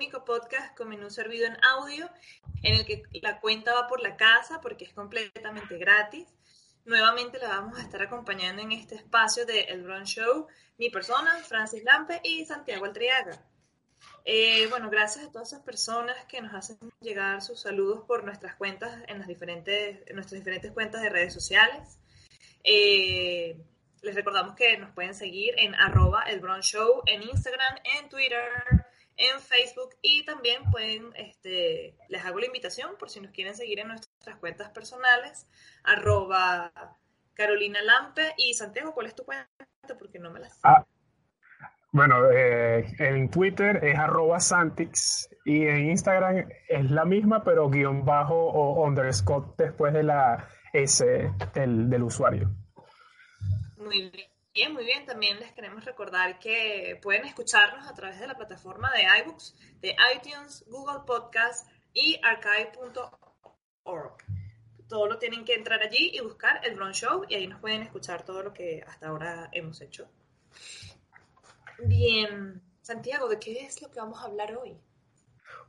Único podcast con menú servido en audio, en el que la cuenta va por la casa porque es completamente gratis. Nuevamente la vamos a estar acompañando en este espacio de El Bron Show, mi persona, Francis Lampe y Santiago Altriaga. Eh, bueno, gracias a todas esas personas que nos hacen llegar sus saludos por nuestras cuentas en las diferentes, en nuestras diferentes cuentas de redes sociales. Eh, les recordamos que nos pueden seguir en arroba el Show en Instagram, en Twitter, en Facebook y también pueden, este, les hago la invitación por si nos quieren seguir en nuestras cuentas personales, arroba Carolina Lampe y Santiago, ¿cuál es tu cuenta? Porque no me la sé. Ah, bueno, eh, en Twitter es arroba Santix y en Instagram es la misma, pero guion bajo o underscore después de la S del, del usuario. Muy bien, muy bien. También les queremos recordar que pueden escucharnos a través de la plataforma de iBooks, de iTunes, Google Podcast y archive.org. Todo lo tienen que entrar allí y buscar el Bron Show y ahí nos pueden escuchar todo lo que hasta ahora hemos hecho. Bien, Santiago, ¿de qué es lo que vamos a hablar hoy?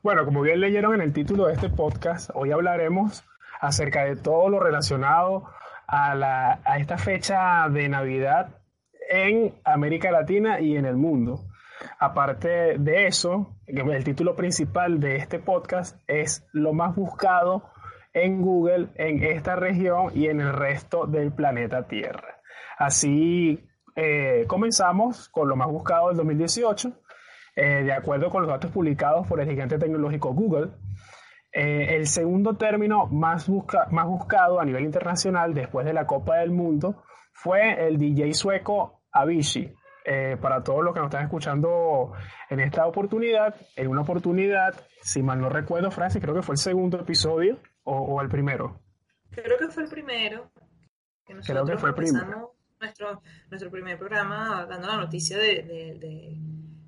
Bueno, como bien leyeron en el título de este podcast, hoy hablaremos acerca de todo lo relacionado a, la, a esta fecha de Navidad en América Latina y en el mundo. Aparte de eso, el título principal de este podcast es lo más buscado en Google en esta región y en el resto del planeta Tierra. Así eh, comenzamos con lo más buscado del 2018, eh, de acuerdo con los datos publicados por el gigante tecnológico Google. Eh, el segundo término más, más buscado a nivel internacional después de la Copa del Mundo fue el DJ sueco Avicii. para todos los que nos están escuchando en esta oportunidad, en una oportunidad, si mal no recuerdo, Francis, creo que fue el segundo episodio o, el primero. Creo que fue el primero. creo que fue el primero. Nuestro, nuestro primer programa dando la noticia de,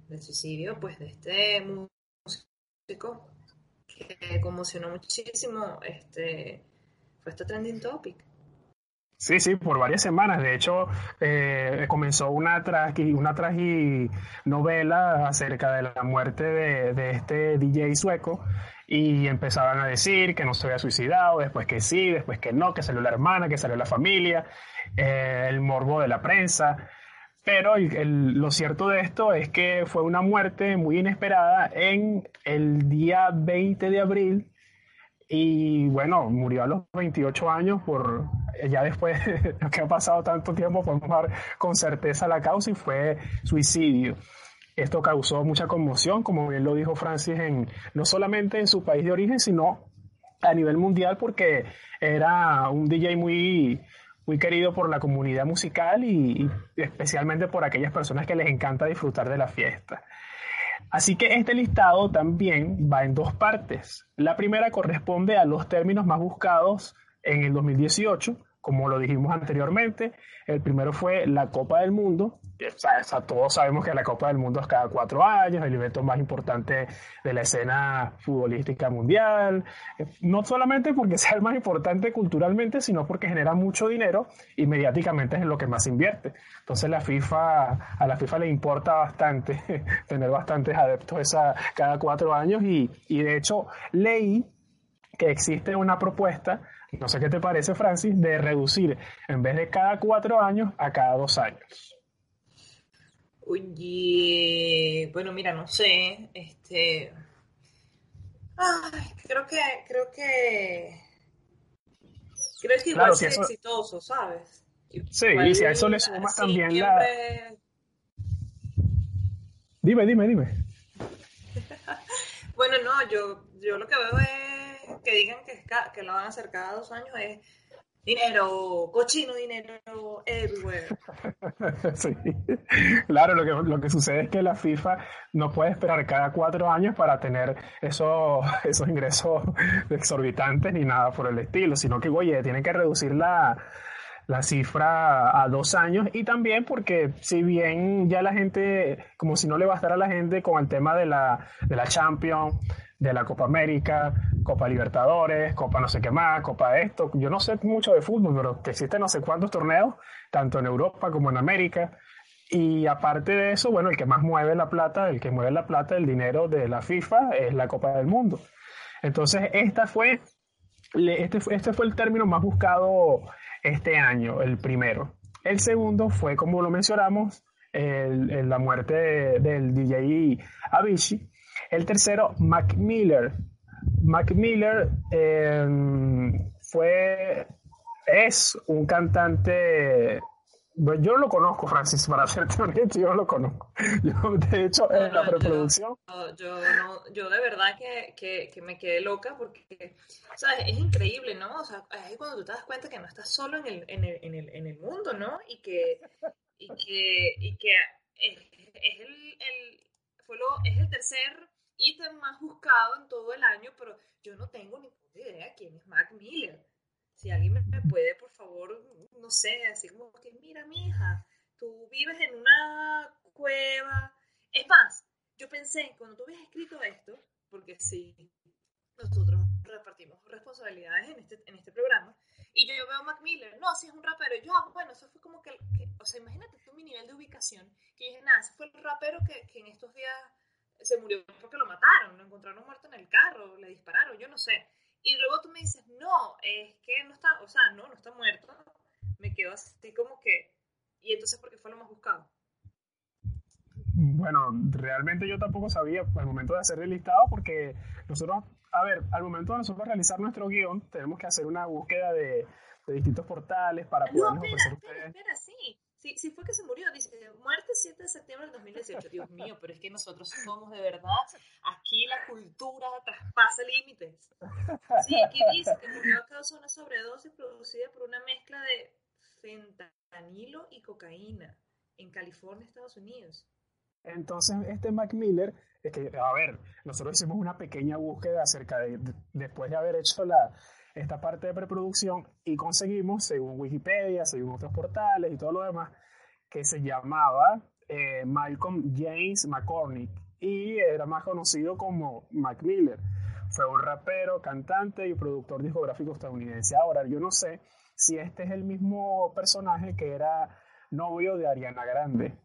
del suicidio pues de este músico que conmocionó muchísimo, este, fue este trending topic. Sí, sí, por varias semanas. De hecho, eh, comenzó una, tragi, una novela acerca de la muerte de, de, este DJ sueco y empezaban a decir que no se había suicidado, después que sí, después que no, que salió la hermana, que salió la familia, eh, el morbo de la prensa. Pero lo cierto de esto es que fue una muerte muy inesperada en el día 20 de abril y bueno, murió a los 28 años por, ya después de que ha pasado tanto tiempo, podemos dar con certeza la causa y fue suicidio. Esto causó mucha conmoción, como bien lo dijo Francis, en, no solamente en su país de origen, sino a nivel mundial porque era un DJ muy, muy querido por la comunidad musical y, especialmente por aquellas personas que les encanta disfrutar de la fiesta. Así que este listado también va en dos partes. La primera corresponde a los términos más buscados en el 2018, como lo dijimos anteriormente. El primero fue la Copa del Mundo, todos sabemos que la Copa del Mundo es cada cuatro años, el evento más importante de la escena futbolística mundial, no solamente porque sea el más importante culturalmente, sino porque genera mucho dinero y mediáticamente es en lo que más invierte. Entonces la FIFA, a la FIFA le importa bastante tener bastantes adeptos esa, cada cuatro años y, y de hecho leí que existe una propuesta, no sé qué te parece Francis, de reducir en vez de cada cuatro años a cada dos años. Oye, bueno, mira, no sé, este, ay, creo que, creo que, creo que igual es exitoso, ¿sabes? Sí, y si a eso le sumas también la... Dime, dime, dime. bueno, no, yo, yo lo que veo es que digan que, que lo van a hacer cada dos años es dinero, cochino dinero everywhere. sí, claro, lo que, lo que sucede es que la FIFA no puede esperar cada cuatro años para tener esos, esos ingresos exorbitantes ni nada por el estilo, sino que, oye, tienen que reducir la, la cifra a dos años y también porque si bien ya la gente, como si no le bastara a la gente con el tema de la, de la Champions, de la Copa América, Copa Libertadores, Copa no sé qué más, Copa esto, yo no sé mucho de fútbol, pero que existen no sé cuántos torneos, tanto en Europa como en América. Y aparte de eso, bueno, el que más mueve la plata, el que mueve la plata, el dinero de la FIFA es la Copa del Mundo. Entonces, esta fue, este, este fue el término más buscado este año, el primero. El segundo fue, como lo mencionamos, el, la muerte del DJ Avicii. El tercero, Mac Miller. Mac Miller em, fue, es un cantante yo no lo conozco, Francis, para serte honesto, yo no lo conozco. Yo, de hecho, en la preproducción. Yo, no, yo de verdad que, que, que, me quedé loca porque, ¿sabes? Es increíble, ¿no? O sea, es cuando tú te das cuenta que no estás solo en el, en el, en el, en el mundo, ¿no? Y que, y que, y que es, es el, el, fue lo, es el tercer ítem más buscado en todo el año, pero yo no tengo ni idea quién es Mac Miller si alguien me puede, por favor, no sé, así como que, mira, mi hija, tú vives en una cueva. Es más, yo pensé, cuando tú habías escrito esto, porque sí, nosotros repartimos responsabilidades en este, en este programa, y yo, yo veo a Mac Miller, no, si es un rapero, yo, ah, bueno, eso fue como que, o sea, imagínate tú mi nivel de ubicación, que dije, nada, ese fue el rapero que, que en estos días se murió porque lo mataron, lo encontraron muerto en el carro, le dispararon, yo no sé. Y luego tú me dices, no, es que no está, o sea, no, no está muerto. Me quedo así como que, ¿y entonces por qué fue lo más buscado? Bueno, realmente yo tampoco sabía al momento de hacer el listado porque nosotros, a ver, al momento de nosotros realizar nuestro guion, tenemos que hacer una búsqueda de, de distintos portales para poder... No, espera, espera, espera, sí. Sí, sí fue que se murió, dice, muerte 7 de septiembre del 2018. Dios mío, pero es que nosotros somos de verdad, aquí la cultura traspasa límites. Sí, aquí dice que murió a causa de una sobredosis producida por una mezcla de fentanilo y cocaína en California, Estados Unidos. Entonces, este Mac Miller, es que, a ver, nosotros hicimos una pequeña búsqueda acerca de, después de haber hecho la, esta parte de preproducción y conseguimos, según Wikipedia, según otros portales y todo lo demás, que se llamaba eh, Malcolm James McCormick y era más conocido como Mac Miller. Fue un rapero, cantante y productor discográfico estadounidense. Ahora, yo no sé si este es el mismo personaje que era novio de Ariana Grande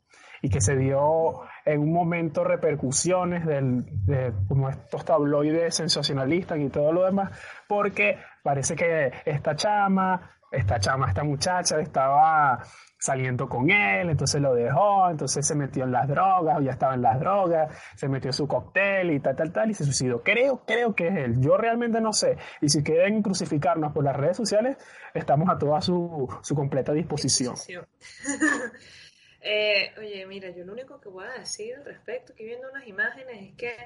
y que se dio en un momento repercusiones del, de como estos tabloides sensacionalistas y todo lo demás, porque parece que esta chama, esta chama, esta muchacha estaba saliendo con él, entonces lo dejó, entonces se metió en las drogas, ya estaba en las drogas, se metió su cóctel y tal, tal, tal, y se suicidó. Creo, creo que es él. Yo realmente no sé. Y si quieren crucificarnos por las redes sociales, estamos a toda su, su completa disposición. eh, oye, mira, yo lo único que voy a decir al respecto, que viendo unas imágenes, es que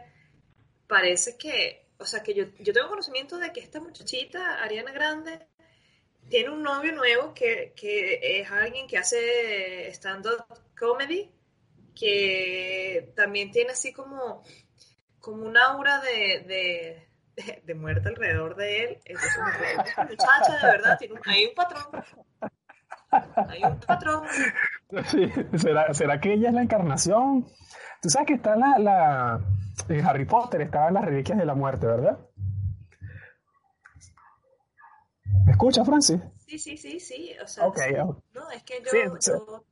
parece que, o sea, que yo, yo tengo conocimiento de que esta muchachita, Ariana Grande, tiene un novio nuevo que, que es alguien que hace stand-up comedy, que también tiene así como, como un aura de, de, muerte alrededor de él. Entonces, muchacha, de verdad, tiene un, un patrón. Hay un patrón. Sí, ¿será, ¿Será que ella es la encarnación? Tú sabes que está la, la en Harry Potter, estaban las reliquias de la muerte, ¿verdad? ¿Me escucha, Francis? Sí, sí, sí, sí. O sea, okay, no, es que yo... Sí, entonces, yo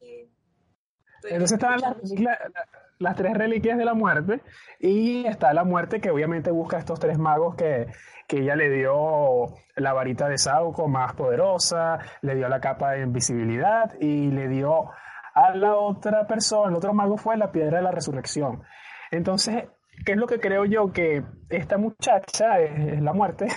entonces estaban las, las, tres reliquias de la muerte y está la muerte que obviamente busca a estos tres magos que, que ella le dio la varita de Sauco más poderosa, le dio la capa de invisibilidad y le dio a la otra persona, el otro mago fue la piedra de la resurrección. Entonces, ¿qué es lo que creo yo? Que esta muchacha es, la muerte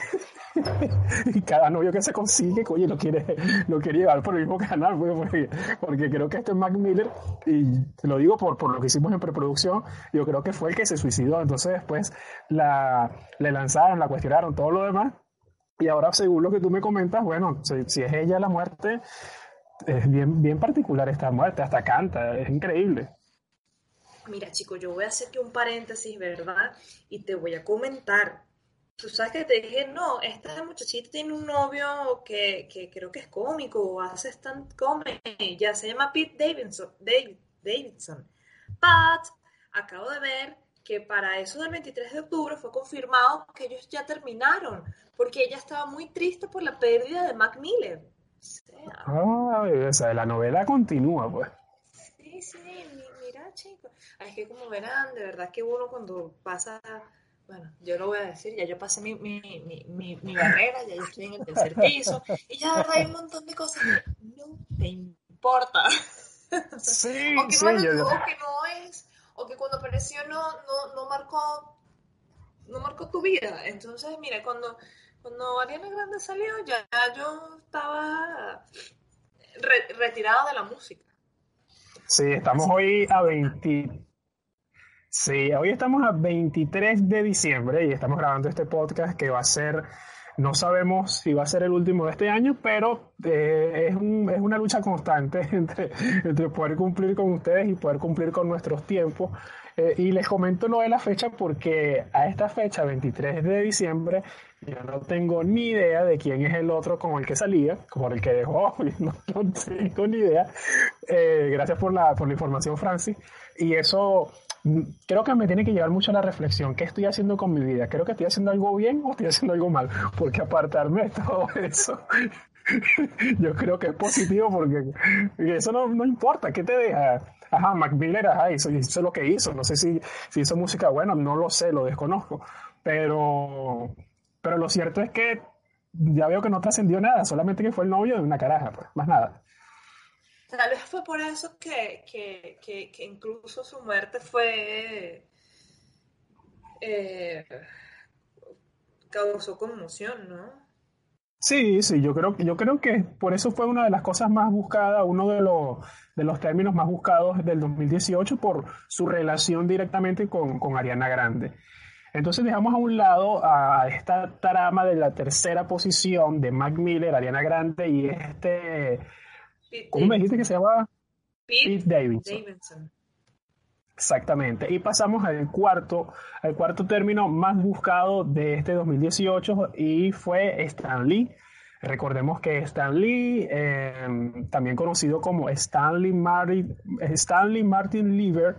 y cada novio que se consigue, oye, lo quiere, lo quiere llevar por el mismo canal, pues, porque, porque creo que esto es Mac Miller, y te lo digo por, por lo que hicimos en preproducción, yo creo que fue el que se suicidó, entonces después la, le lanzaron, la cuestionaron, todo lo demás, y ahora según lo que tú me comentas, bueno, si, si es ella la muerte, es bien, bien particular esta muerte, hasta canta, es increíble. Mira, chico, yo voy a hacer un paréntesis, ¿verdad? Y te voy a comentar. Tú sabes que te dije, no, esta muchachita tiene un novio que, que creo que es cómico o hace stand comedy, ya se llama Pete Davidson. David, Davidson. But acabo de ver que para eso del 23 de octubre fue confirmado que ellos ya terminaron, porque ella estaba muy triste por la pérdida de Mac Miller. O sea, ah, la novela continúa, pues. Sí, sí. Es que como verán, de verdad que uno cuando pasa, bueno, yo lo voy a decir, ya yo pasé mi, mi, mi, mi, barrera, ya yo estoy en el tercer piso, y ya de verdad hay un montón de cosas que no te importa. Sí, o que, sí, yo- o que no es, o que cuando apareció no, no, no marcó, no marcó tu vida. Entonces, mira, cuando, cuando Ariana Grande salió, ya yo estaba re- retirada de la música. Sí, estamos hoy a 20. Sí, hoy estamos a 23 de diciembre y estamos grabando este podcast que va a ser, no sabemos si va a ser el último de este año, pero eh, es, un- es una lucha constante entre, entre poder cumplir con ustedes y poder cumplir con nuestros tiempos. Eh, y les comento lo de la fecha porque a esta fecha, 23 de diciembre, yo no tengo ni idea de quién es el otro con el que salía, con el que dejó, no, no tengo ni idea. Eh, gracias por la, por la información, Francis. Y eso mm, creo que me tiene que llevar mucho a la reflexión. ¿Qué estoy haciendo con mi vida? ¿Creo que estoy haciendo algo bien o estoy haciendo algo mal? Porque apartarme de todo eso, yo creo que es positivo porque eso no, no importa. ¿Qué te deja? Ajá, Mac Miller, ajá, hizo, hizo lo que hizo. No sé si, si hizo música buena, no lo sé, lo desconozco. Pero, pero lo cierto es que ya veo que no trascendió nada, solamente que fue el novio de una caraja, pues, más nada. Tal vez fue por eso que, que, que, que incluso su muerte fue. eh, causó conmoción, ¿no? Sí, sí, yo creo, yo creo que por eso fue una de las cosas más buscadas, uno de los, de los términos más buscados del 2018 por su relación directamente con, con Ariana Grande. Entonces dejamos a un lado a esta trama de la tercera posición de Mac Miller, Ariana Grande y este, ¿cómo me dijiste que se llamaba? Pete Pete Davidson. Davidson. Exactamente. Y pasamos al cuarto, al cuarto término más buscado de este 2018 y fue Stan Lee. Recordemos que Stan Lee, eh, también conocido como Stanley Martin, Stanley Martin Lieber,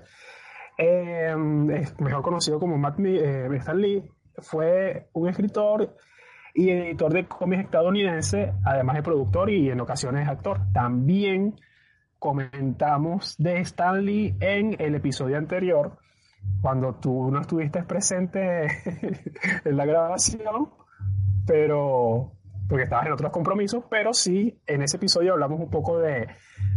eh, es mejor conocido como Matt, eh, Stan Lee, fue un escritor y editor de cómics estadounidense, además de productor y en ocasiones actor. También comentamos de Stanley en el episodio anterior, cuando tú no estuviste presente en la grabación, pero porque estabas en otros compromisos, pero sí, en ese episodio hablamos un poco de,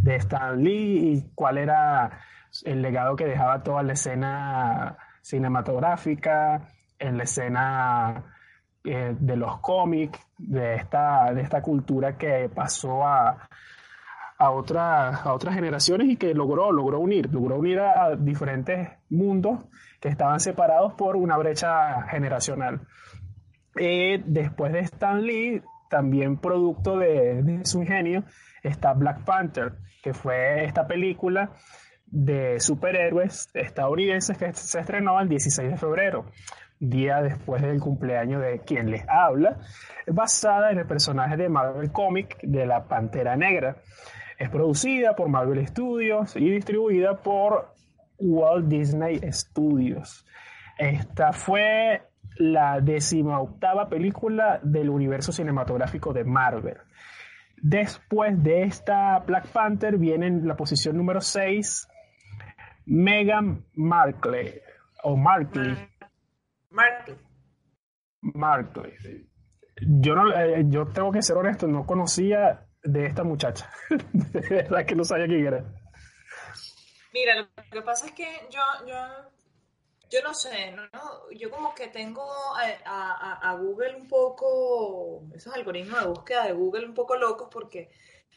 Stan Lee y cuál era el legado que dejaba toda la escena cinematográfica, en la escena eh, de los cómics, de esta, de esta cultura que pasó a, a, otras a otras generaciones y que logró, logró unir, logró unir a, a diferentes mundos que estaban separados por una brecha generacional. Eh, después de Stan Lee, también producto de, de su ingenio, está Black Panther, que fue esta película de superhéroes estadounidenses que se estrenó el 16 de febrero, día después del cumpleaños de quien les habla, basada en el personaje de Marvel Comic de la Pantera Negra. Es producida por Marvel Studios y distribuida por Walt Disney Studios. Esta fue la decimoctava película del universo cinematográfico de Marvel. Después de esta Black Panther viene en la posición número 6 Meghan Markle o Markle. Markle. Markle. Yo, no, eh, yo tengo que ser honesto, no conocía de esta muchacha. de verdad que no sabía quién era. Mira, lo que pasa es que yo, yo Yo no sé, ¿no? Yo como que tengo a, Google un poco, esos algoritmos de búsqueda de Google un poco locos porque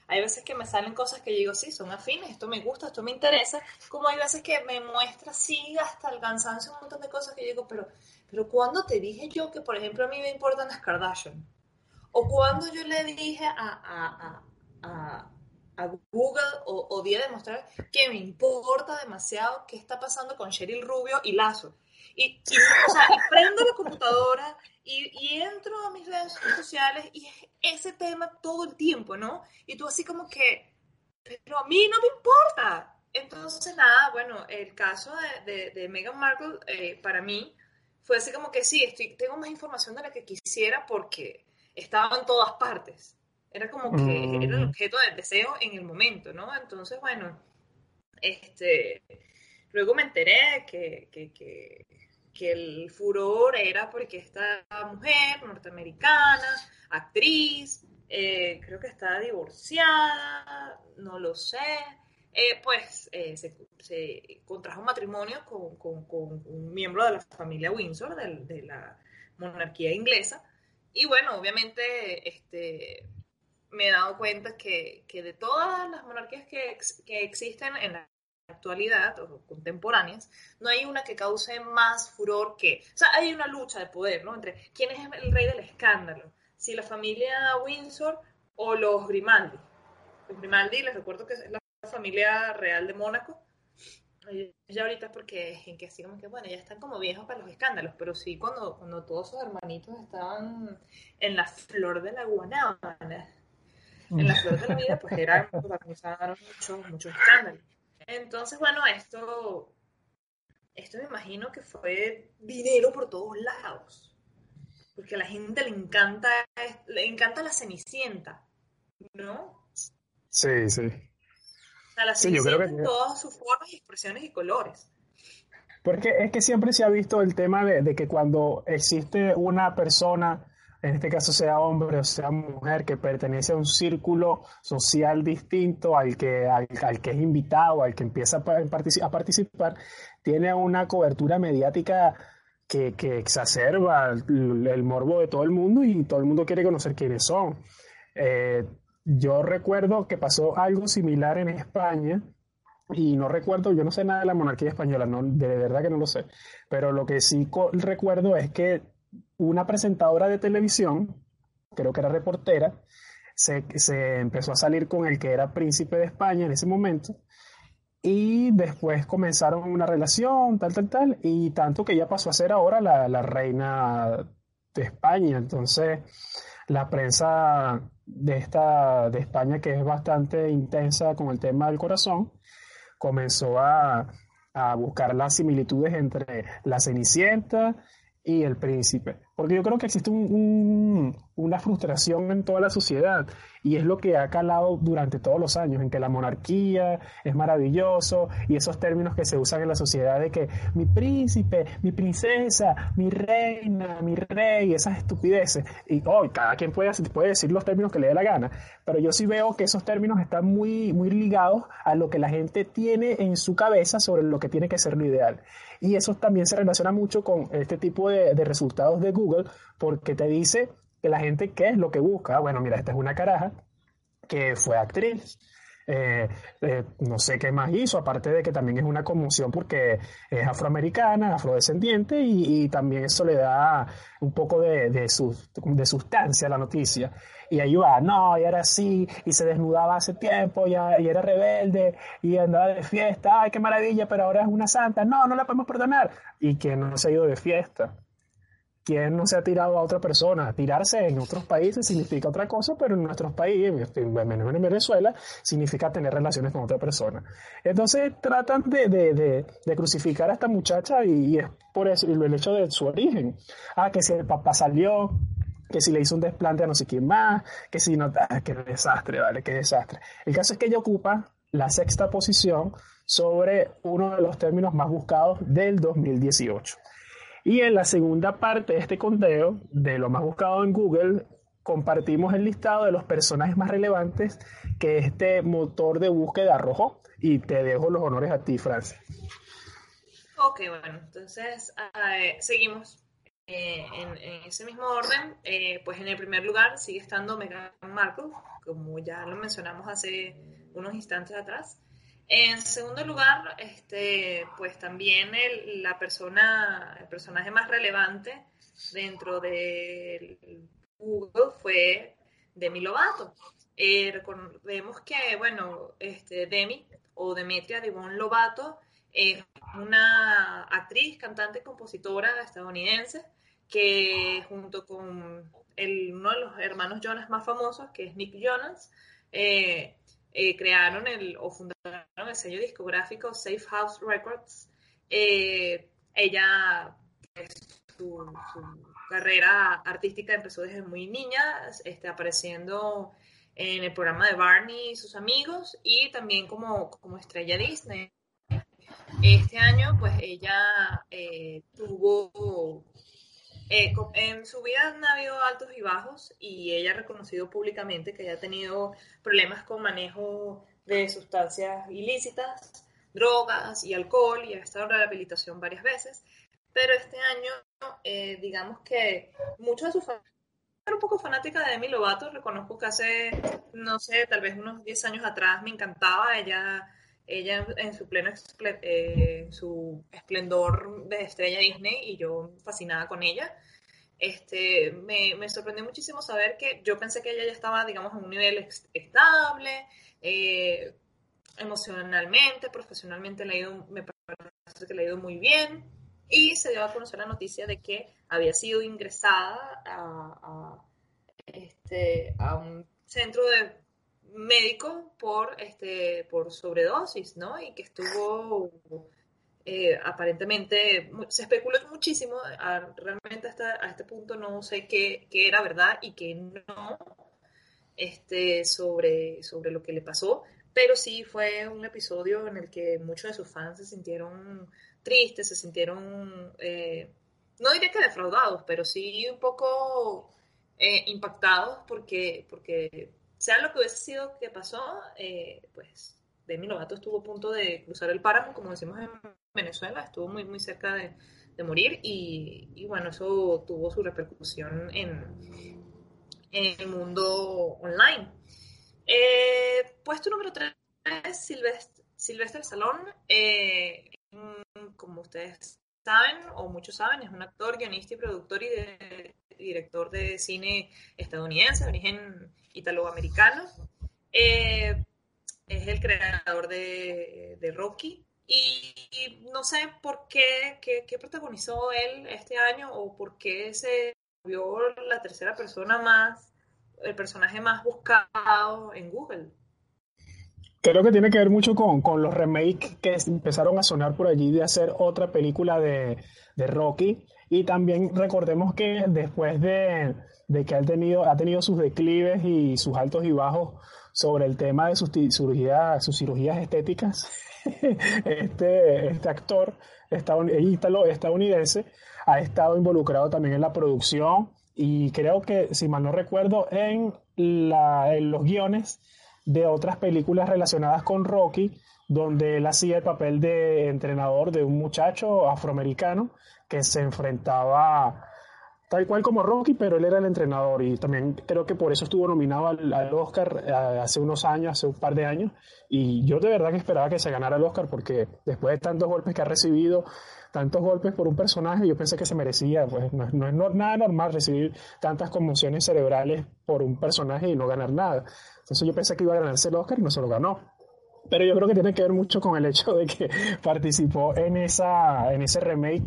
hay veces que me salen cosas que yo digo, sí, son afines, esto me gusta, esto me interesa, como hay veces que me muestra, sí, hasta el cansancio, un montón de cosas que yo digo, pero, pero ¿cuándo te dije yo que, por ejemplo, a mí me importan las Kardashian? O cuando yo le dije a, a, a Google o, o di a demostrar que me importa demasiado qué está pasando con Cheryl Rubio y Lazo. Y, o sea, prendo la computadora y, y, entro a mis redes sociales y es ese tema todo el tiempo, ¿no? Y tú así como que, pero a mí no me importa. Entonces, nada, bueno, el caso de, de, Meghan Markle eh, para mí fue así como que sí, estoy, tengo más información de la que quisiera porque estaba en todas partes. Era como que era el mm. objeto del deseo en el momento, ¿no? Entonces, bueno, este, luego me enteré que, que, que, que el furor era porque esta mujer norteamericana, actriz, eh, creo que está divorciada, no lo sé, eh, pues eh, se, se, contrajo matrimonio con, con, con, un miembro de la familia Windsor, de, de, la monarquía inglesa. Y bueno, obviamente este, me he dado cuenta que, que de todas las monarquías que, que, existen en la actualidad o contemporáneas, no hay una que cause más furor que... O sea, hay una lucha de poder, ¿no? Entre quién es el rey del escándalo, si la familia Windsor o los Grimaldi. Los Grimaldi, les recuerdo que es la familia real de Mónaco. Ya ahorita porque en que así como que, bueno, ya están como viejos para los escándalos, pero sí cuando, cuando todos sus hermanitos estaban en la flor de la guanábana, en la flor de la vida, pues eran, protagonizaron muchos, muchos escándalos. Entonces, bueno, esto, esto me imagino que fue dinero por todos lados. Porque a la gente le encanta, le encanta la cenicienta, ¿no? Sí, sí. Sea, la cenicienta en todas sus formas expresiones y colores. Porque es que siempre se ha visto el tema de, de que cuando existe una persona en este caso sea hombre o sea mujer, que pertenece a un círculo social distinto al que, al, que es invitado, al que empieza a, a participar, tiene una cobertura mediática que, que exacerba el, morbo de todo el mundo y todo el mundo quiere conocer quiénes son. Eh, yo recuerdo que pasó algo similar en España y no recuerdo, yo no sé nada de la monarquía española, no, de verdad que no lo sé, pero lo que sí recuerdo es que una presentadora de televisión, creo que era reportera, se, empezó a salir con el que era príncipe de España en ese momento. Y después comenzaron una relación, tal, tal, tal, y tanto que ella pasó a ser ahora la, la reina de España. Entonces, la prensa de, esta, de España, que es bastante intensa con el tema del corazón, comenzó a, a buscar las similitudes entre la Cenicienta y el príncipe. Porque yo creo que existe una frustración en toda la sociedad y es lo que ha calado durante todos los años, en que la monarquía es maravilloso y esos términos que se usan en la sociedad de que mi príncipe, mi princesa, mi reina, mi rey, esas estupideces. Y hoy cada quien puede, puede decir los términos que le dé la gana, pero yo sí veo que esos términos están muy, muy ligados a lo que la gente tiene en su cabeza sobre lo que tiene que ser lo ideal. Y eso también se relaciona mucho con este tipo de, de resultados de Google, porque te dice que la gente, ¿qué es lo que busca? Bueno, mira, esta es una caraja que fue actriz. Eh, eh, no sé qué más hizo, aparte de que también es una conmoción porque es afroamericana, afrodescendiente y, también eso le da un poco de, de, de, sustancia a la noticia. Y ahí va, no, y era así, y se desnudaba hace tiempo, y, y, era rebelde, y andaba de fiesta, ay, qué maravilla, pero ahora es una santa, no, no la podemos perdonar. Y que no se ha ido de fiesta. ¿Quién no se ha tirado a otra persona? Tirarse en otros países significa otra cosa, pero en nuestros países, en Venezuela, significa tener relaciones con otra persona. Entonces tratan de, de, de, crucificar a esta muchacha y, es por eso el hecho de su origen. Ah, que si el papá salió, que si le hizo un desplante a no sé quién más, que si no, ah, qué desastre, vale, qué desastre. El caso es que ella ocupa la sexta posición sobre uno de los términos más buscados del 2018. Y en la segunda parte de este conteo, de lo más buscado en Google, compartimos el listado de los personajes más relevantes que este motor de búsqueda arrojó. Y te dejo los honores a ti, Francia. Ok, bueno, entonces eh, seguimos eh, en, ese mismo orden. Eh, pues en el primer lugar sigue estando Meghan Markle, como ya lo mencionamos hace unos instantes atrás. En segundo lugar, este, pues también el, la persona, personaje más relevante dentro de Google fue Demi Lovato. recordemos que, bueno, este, Demi o Demetria Devon Lovato es una actriz, cantante, compositora estadounidense que junto con el, uno de los hermanos Jonas más famosos, que es Nick Jonas, eh, eh, crearon el, o fundaron el sello discográfico Safe House Records. Eh, ella, pues, su, carrera artística empezó desde muy niña, este, apareciendo en el programa de Barney y sus amigos y también como, como estrella Disney. Este año, pues ella eh, tuvo, eh, en su vida han habido altos y bajos y ella ha reconocido públicamente que ha tenido problemas con manejo de sustancias ilícitas, drogas y alcohol y ha estado en rehabilitación varias veces. Pero este año, eh, digamos que muchos de sus fans un poco fanática de Demi Lovato, reconozco que hace, no sé, tal vez unos 10 años atrás me encantaba, ella ella en su pleno eh, su esplendor de estrella Disney y yo fascinada con ella. Este, me, me, sorprendió muchísimo saber que yo pensé que ella ya estaba, digamos, en un nivel estable, eh, emocionalmente, profesionalmente, le ido, me parece que le ha ido muy bien. Y se dio a conocer la noticia de que había sido ingresada a, a, este, a un centro de médico por, este, por sobredosis, ¿no? Y que estuvo eh, aparentemente, se especuló muchísimo, realmente hasta a este punto no sé qué, qué, era verdad y qué no este, sobre, sobre lo que le pasó, pero sí fue un episodio en el que muchos de sus fans se sintieron tristes, se sintieron, eh, no diría que defraudados, pero sí un poco eh, impactados porque, porque sea lo que hubiese sido que pasó, eh, pues Demi Lovato estuvo a punto de cruzar el páramo, como decimos en Venezuela, estuvo muy, muy cerca de, morir y, bueno, eso tuvo su repercusión en, el mundo online. Eh, puesto número 3, Silvestre, Silvestre Salón, eh, como ustedes saben, o muchos saben, es un actor, guionista y productor y director de cine estadounidense, de origen italoamericano. Eh, es el creador de, Rocky. Y, no sé por qué, qué, protagonizó él este año o por qué se vio la tercera persona más, el personaje más buscado en Google. Creo que tiene que ver mucho con, con los remakes que empezaron a sonar por allí de hacer otra película de, de Rocky. Y también recordemos que después de, de que ha tenido, ha tenido sus declives y sus altos y bajos sobre el tema de sus, cirugía, cirugías estéticas, este, este actor estadounidense ha estado involucrado también en la producción y creo que, si mal no recuerdo, en, la, en los guiones de otras películas relacionadas con Rocky, donde él hacía el papel de entrenador de un muchacho afroamericano que se enfrentaba tal cual como Rocky, pero él era el entrenador y también creo que por eso estuvo nominado al, Oscar eh, hace unos años, hace un par de años, y yo de verdad que esperaba que se ganara el Oscar porque después de tantos golpes que ha recibido, tantos golpes por un personaje, yo pensé que se merecía, pues no, es nada normal recibir tantas conmociones cerebrales por un personaje y no ganar nada. Entonces yo pensé que iba a ganarse el Oscar y no se lo ganó. Pero yo creo que tiene que ver mucho con el hecho de que participó en, esa, en ese remake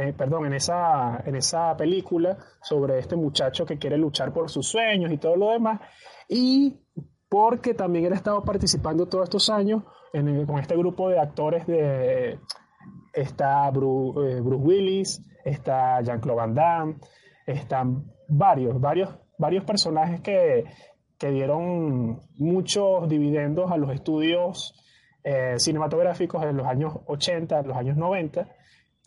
eh, perdón, en esa, en esa película sobre este muchacho que quiere luchar por sus sueños y todo lo demás. Y porque también él ha estado participando todos estos años con este grupo de actores de... Está eh, Bruce, Willis, está Jean-Claude Van Damme, están varios, varios, varios personajes que, que dieron muchos dividendos a los estudios eh, cinematográficos en los años 80, en los años 90,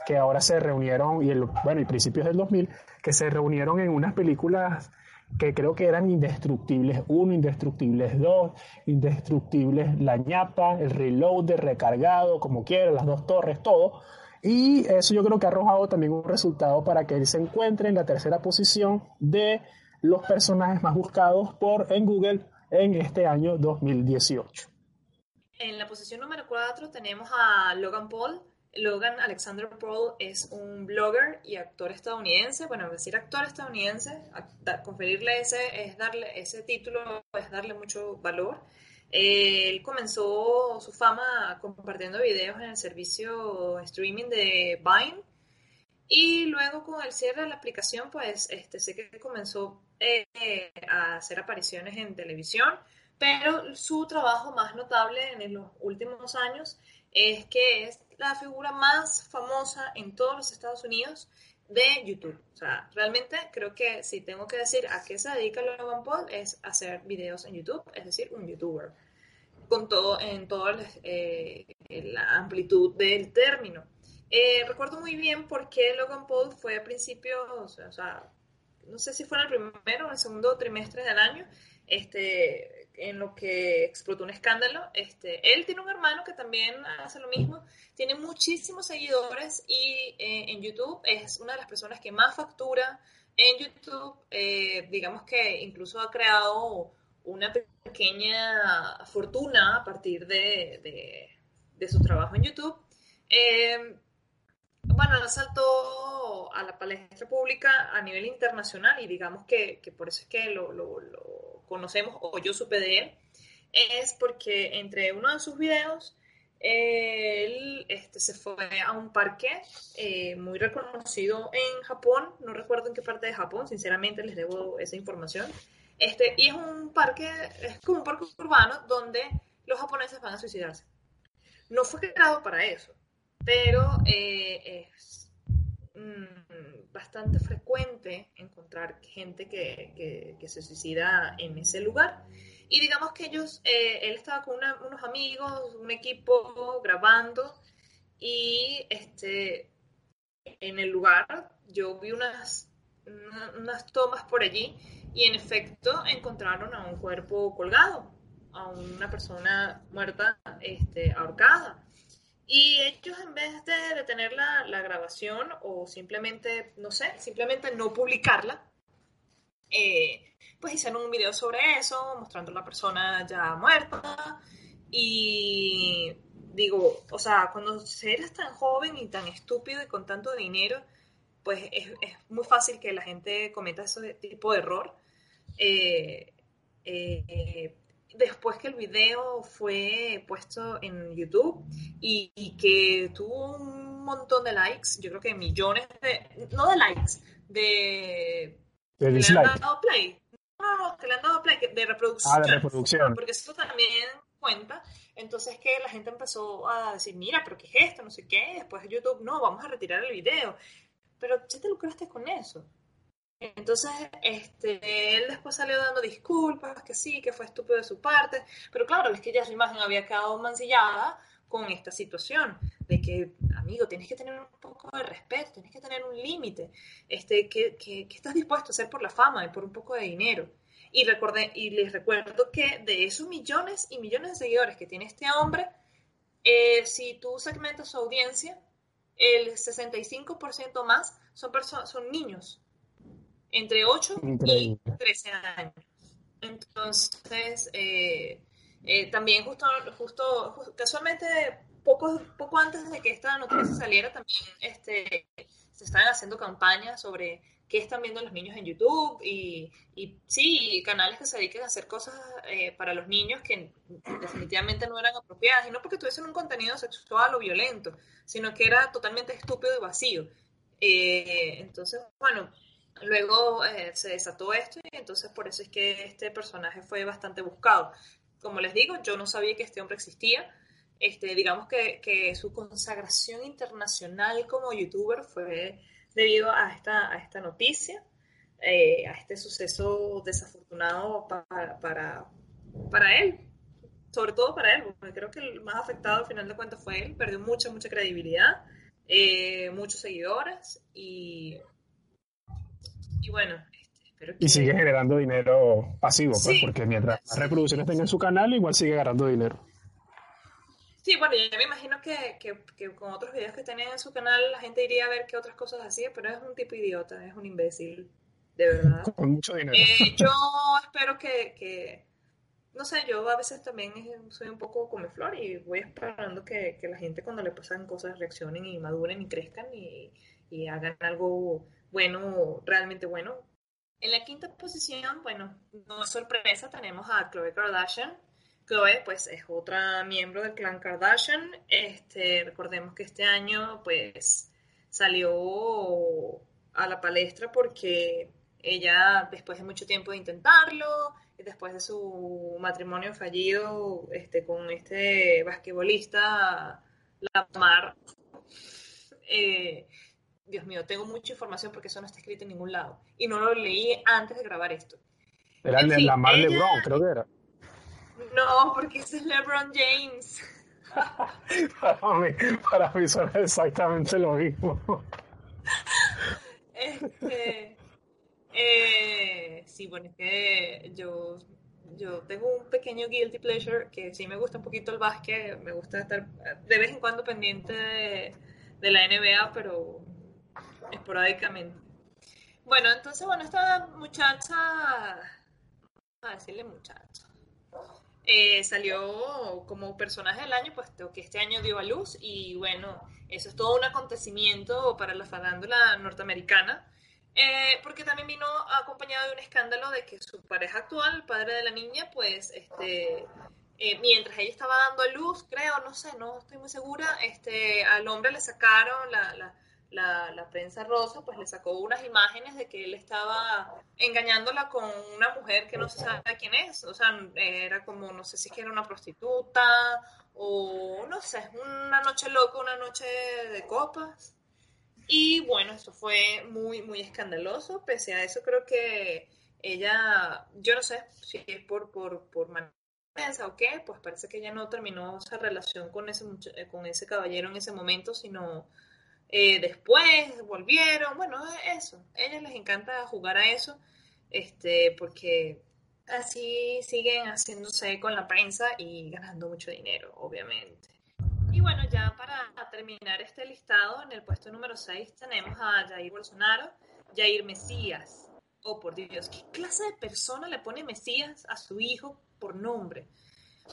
que ahora se reunieron, y el, bueno, y principios del 2000, que se reunieron en unas películas que creo que eran Indestructibles 1, Indestructibles 2, Indestructibles La ñapa, el reload de recargado, como quieran, las dos torres, todo. Y eso yo creo que ha arrojado también un resultado para que él se encuentre en la tercera posición de los personajes más buscados por, en Google en este año 2018. En la posición número 4 tenemos a Logan Paul. Logan Alexander Paul es un blogger y actor estadounidense. Bueno, decir actor estadounidense, conferirle ese, es darle, ese título es darle mucho valor. Él comenzó su fama compartiendo videos en el servicio streaming de Vine y luego con el cierre de la aplicación, pues este, sé que comenzó eh, a hacer apariciones en televisión, pero su trabajo más notable en los últimos años es que es la figura más famosa en todos los Estados Unidos de YouTube. O sea, realmente creo que si tengo que decir a qué se dedica Logan Paul es hacer videos en YouTube, es decir, un youtuber, con todo, en toda eh, la amplitud del término. Eh, recuerdo muy bien por qué Logan Paul fue a principios, o sea, no sé si fue en el primero o en el segundo trimestre del año, este, en lo que explotó un escándalo. Este, él tiene un hermano que también hace lo mismo, tiene muchísimos seguidores y eh, en YouTube es una de las personas que más factura en YouTube. Eh, digamos que incluso ha creado una pequeña fortuna a partir de, de, su trabajo en YouTube. Eh, bueno, saltó a la palestra pública a nivel internacional y digamos que, que por eso es que lo, lo conocemos o yo supe de él, es porque entre uno de sus videos, él este, se fue a un parque eh, muy reconocido en Japón, no recuerdo en qué parte de Japón, sinceramente les debo esa información, este, y es un parque, es como un parque urbano donde los japoneses van a suicidarse. No fue creado para eso, pero eh, es Mm, bastante frecuente encontrar gente que, que, se suicida en ese lugar. Y digamos que ellos, eh, él estaba con unos amigos, un equipo grabando y este, en el lugar yo vi unas, unas tomas por allí y en efecto encontraron a un cuerpo colgado, a una persona muerta este, ahorcada. Y ellos en vez de detener la, la grabación o simplemente, no sé, simplemente no publicarla, eh, pues hicieron un video sobre eso, mostrando a la persona ya muerta. Y digo, o sea, cuando eres tan joven y tan estúpido y con tanto dinero, pues es, es muy fácil que la gente cometa ese tipo de error. Eh, eh, después que el video fue puesto en YouTube y, que tuvo un montón de likes, yo creo que millones de, no de likes, de... De le han dado play. No, no, que le han dado play, de reproducción. Ah, de reproducción. Porque eso también cuenta. Entonces que la gente empezó a decir, mira, pero ¿qué es esto? No sé qué. Después YouTube, no, vamos a retirar el video. Pero ya te lucraste con eso. Entonces, este, él después salió dando disculpas, que sí, que fue estúpido de su parte, pero claro, es que ya su imagen había quedado mancillada con esta situación, de que, amigo, tienes que tener un poco de respeto, tienes que tener un límite, este, que, que, estás dispuesto a hacer por la fama y por un poco de dinero. Y, recordé, y les recuerdo que de esos millones y millones de seguidores que tiene este hombre, eh, si tú segmentas su audiencia, el 65% más son, son niños entre 8 y 13 años. Entonces, eh, eh, también justo, justo, casualmente, poco, poco antes de que esta noticia saliera, también este, se estaban haciendo campañas sobre qué están viendo los niños en YouTube y, y sí, canales que se dediquen a hacer cosas eh, para los niños que definitivamente no eran apropiadas, y no porque tuviesen un contenido sexual o violento, sino que era totalmente estúpido y vacío. entonces, bueno, Luego eh, se desató esto y entonces por eso es que este personaje fue bastante buscado. Como les digo, yo no sabía que este hombre existía. Este, digamos que, que su consagración internacional como youtuber fue debido a esta, a esta noticia, eh, a este suceso desafortunado para, para, para, él, sobre todo para él, porque creo que el más afectado al final de cuentas fue él, perdió mucha, mucha credibilidad, eh, muchos seguidores y y bueno, este, espero que... Y sigue generando dinero pasivo, pues, porque mientras las reproducciones tengan su canal, igual sigue ganando dinero. Sí, bueno, yo me imagino que, que, que, con otros videos que tenía en su canal la gente iría a ver qué otras cosas hacía, pero es un tipo idiota, es un imbécil, de verdad. Con mucho dinero. Eh, yo espero que, que, no sé, yo a veces también soy un poco come flor y voy esperando que, que la gente cuando le pasan cosas reaccionen y maduren y crezcan y, y hagan algo bueno, realmente bueno. En la quinta posición, bueno, no es sorpresa, tenemos a Chloe Kardashian Chloe, pues, es otra miembro del clan Kardashian. Este, recordemos que este año, pues, salió a la palestra porque ella, después de mucho tiempo de intentarlo, después de su matrimonio fallido este, con este basquetbolista, Lamar, eh, Dios mío, tengo mucha información porque eso no está escrito en ningún lado. Y no lo leí antes de grabar esto. Era el de Lamar LeBron, creo que era. No, porque ese es LeBron James. para, mí, para mí suena exactamente lo mismo. Este, eh, sí, bueno, es que yo, yo tengo un pequeño guilty pleasure que sí me gusta un poquito el básquet, me gusta estar de vez en cuando pendiente de, de la NBA, pero esporádicamente. Bueno, entonces, bueno, esta muchacha, a decirle muchacha, eh, salió como personaje del año, puesto que este año dio a luz y bueno, eso es todo un acontecimiento para la farándula norteamericana, eh, porque también vino acompañado de un escándalo de que su pareja actual, padre de la niña, pues este, eh, mientras ella estaba dando a luz, creo, no sé, no estoy muy segura, este, al hombre le sacaron la, la, prensa rosa pues le sacó unas imágenes de que él estaba engañándola con una mujer que no se sabe quién es, o sea, era como, no sé si era una prostituta o no sé, una noche loca, una noche de copas. Y bueno, esto fue muy, muy escandaloso, pese a eso creo que ella, yo no sé si es por, por, por o qué, pues parece que ella no terminó esa relación con ese, con ese caballero en ese momento, sino eh, después volvieron, bueno, eso. A ellos les encanta jugar a eso, este, porque así siguen haciéndose con la prensa y ganando mucho dinero, obviamente. Y bueno, ya para terminar este listado, en el puesto número 6 tenemos a Jair Bolsonaro, Jair Mesías. Oh, por Dios, ¿qué clase de persona le pone Mesías a su hijo por nombre?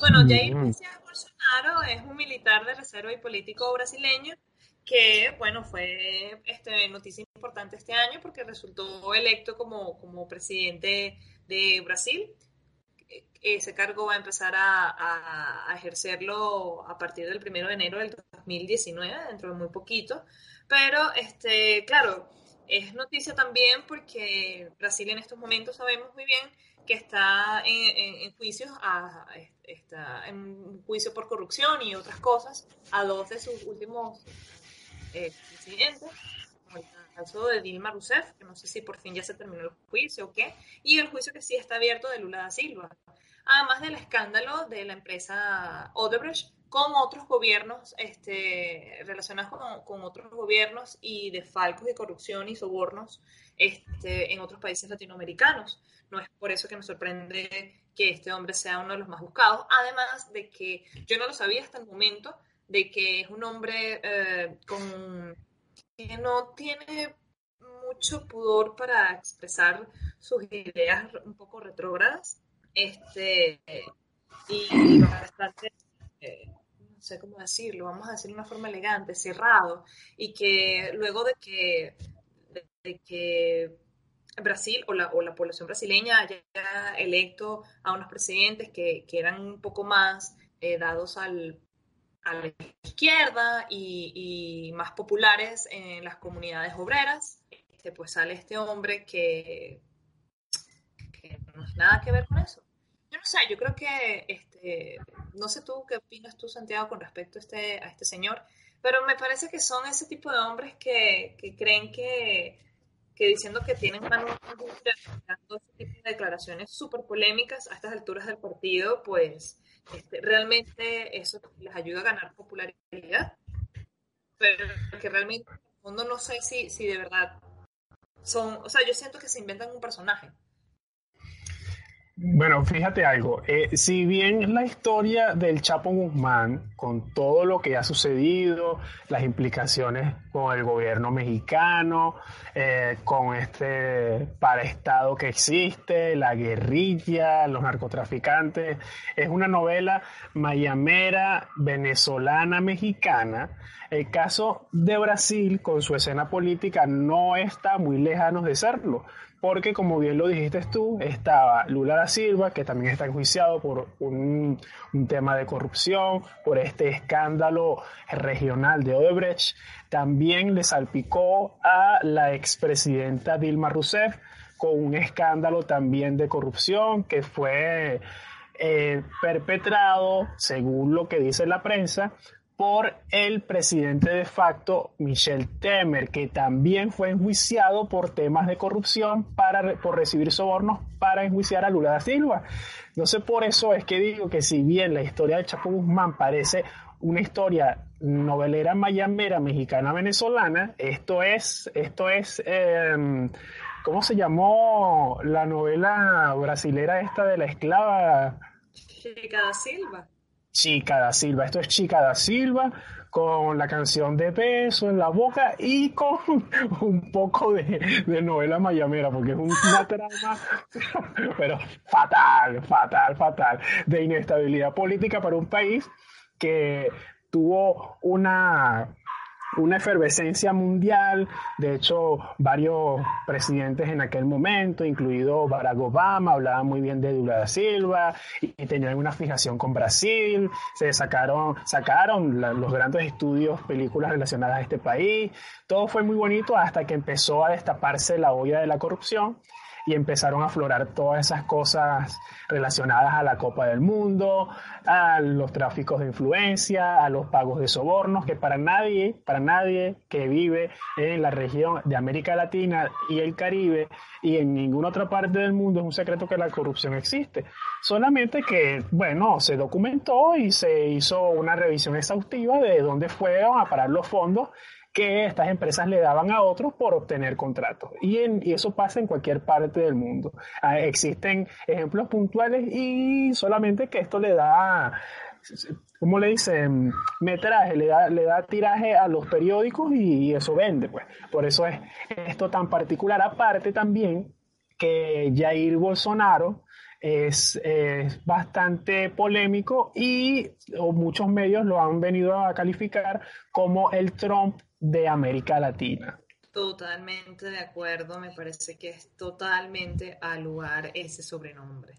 Bueno, Jair mm. Mesías Bolsonaro es un militar de reserva y político brasileño que, bueno, fue este, noticia importante este año porque resultó electo como, como presidente de Brasil. Ese cargo va a empezar a, a, ejercerlo a partir del 1 de enero del 2019, dentro de muy poquito. Pero, este, claro, es noticia también porque Brasil en estos momentos sabemos muy bien que está en, en, juicios a, está en juicio por corrupción y otras cosas a dos de sus últimos eh, presidente, como el caso de Dilma Rousseff, que no sé si por fin ya se terminó el juicio o qué, y el juicio que sí está abierto de Lula da Silva. Además del escándalo de la empresa Odebrecht con otros gobiernos, este, relacionados con, con, otros gobiernos y de falcos de corrupción y sobornos este, en otros países latinoamericanos. No es por eso que me sorprende que este hombre sea uno de los más buscados, además de que yo no lo sabía hasta el momento, de que es un hombre eh, con, que no tiene mucho pudor para expresar sus ideas un poco retrógradas este, y bastante, eh, no sé cómo decirlo, vamos a decir de una forma elegante, cerrado, y que luego de que, de, que Brasil o la, o la, población brasileña haya electo a unos presidentes que, que eran un poco más eh, dados al a la izquierda y, más populares en las comunidades obreras, este, pues sale este hombre que, que no tiene nada que ver con eso. Yo no sé, yo creo que, este, no sé tú qué opinas tú, Santiago, con respecto a este, a este señor, pero me parece que son ese tipo de hombres que, que creen que, que diciendo que tienen manos dando ese tipo de declaraciones súper polémicas a estas alturas del partido, pues este, realmente eso les ayuda a ganar popularidad, pero que realmente en el fondo no sé si, si de verdad son, o sea, yo siento que se inventan un personaje. Bueno, fíjate algo. Eh, si bien la historia del Chapo Guzmán, con todo lo que ha sucedido, las implicaciones con el gobierno mexicano, eh, con este paraestado que existe, la guerrilla, los narcotraficantes, es una novela mayamera, venezolana, mexicana. El caso de Brasil, con su escena política, no está muy lejano de serlo porque como bien lo dijiste tú, estaba Lula da Silva, que también está enjuiciado por un, tema de corrupción, por este escándalo regional de Odebrecht. También le salpicó a la expresidenta Dilma Rousseff con un escándalo también de corrupción que fue eh, perpetrado, según lo que dice la prensa, por el presidente de facto Michel Temer, que también fue enjuiciado por temas de corrupción para, por recibir sobornos para enjuiciar a Lula da Silva. Sé por eso es que digo que si bien la historia de Chapo Guzmán parece una historia novelera mayamera mexicana venezolana, esto es, esto es, em, ¿cómo se llamó la novela brasilera esta de la esclava? Chica da Silva. Chica da Silva. Esto es Chica da Silva con la canción de peso en la boca y con un poco de, novela mayamera, porque es una trama, pero fatal, fatal, fatal, de inestabilidad política para un país que tuvo una una efervescencia mundial. De hecho, varios presidentes en aquel momento, incluido Barack Obama, hablaban muy bien de Lula da Silva y, tenían una fijación con Brasil. Se sacaron, sacaron los grandes estudios, películas relacionadas a este país. Todo fue muy bonito hasta que empezó a destaparse la olla de la corrupción y empezaron a aflorar todas esas cosas relacionadas a la Copa del Mundo, a los tráficos de influencia, a los pagos de sobornos, que para nadie, para nadie que vive en la región de América Latina y el Caribe y en ninguna otra parte del mundo es un secreto que la corrupción existe. Solamente que, bueno, se documentó y se hizo una revisión exhaustiva de dónde fueron a parar los fondos que estas empresas le daban a otros por obtener contratos. Y, eso pasa en cualquier parte del mundo. Ah, existen ejemplos puntuales y solamente que esto le da, ¿cómo le dicen? Metraje, le da, le da tiraje a los periódicos y, eso vende. Pues. Por eso es esto tan particular. Aparte también que Jair Bolsonaro es, bastante polémico y muchos medios lo han venido a calificar como el Trump de América Latina. Totalmente de acuerdo, me parece que es totalmente al lugar ese sobrenombre.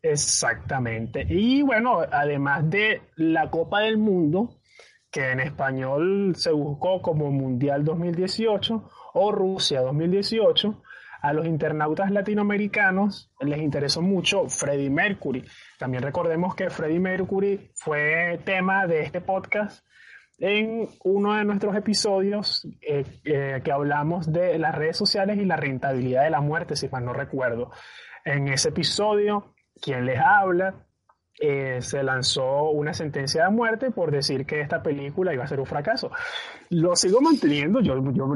Exactamente. Y bueno, además de la Copa del Mundo, que en español se buscó como Mundial 2018 o Rusia 2018, a los internautas latinoamericanos les interesó mucho Freddie Mercury. También recordemos que Freddie Mercury fue tema de este podcast en uno de nuestros episodios eh, eh, que hablamos de las redes sociales y la rentabilidad de la muerte, si mal no recuerdo. En ese episodio, quien les habla eh, se lanzó una sentencia de muerte por decir que esta película iba a ser un fracaso. Lo sigo manteniendo, yo, yo,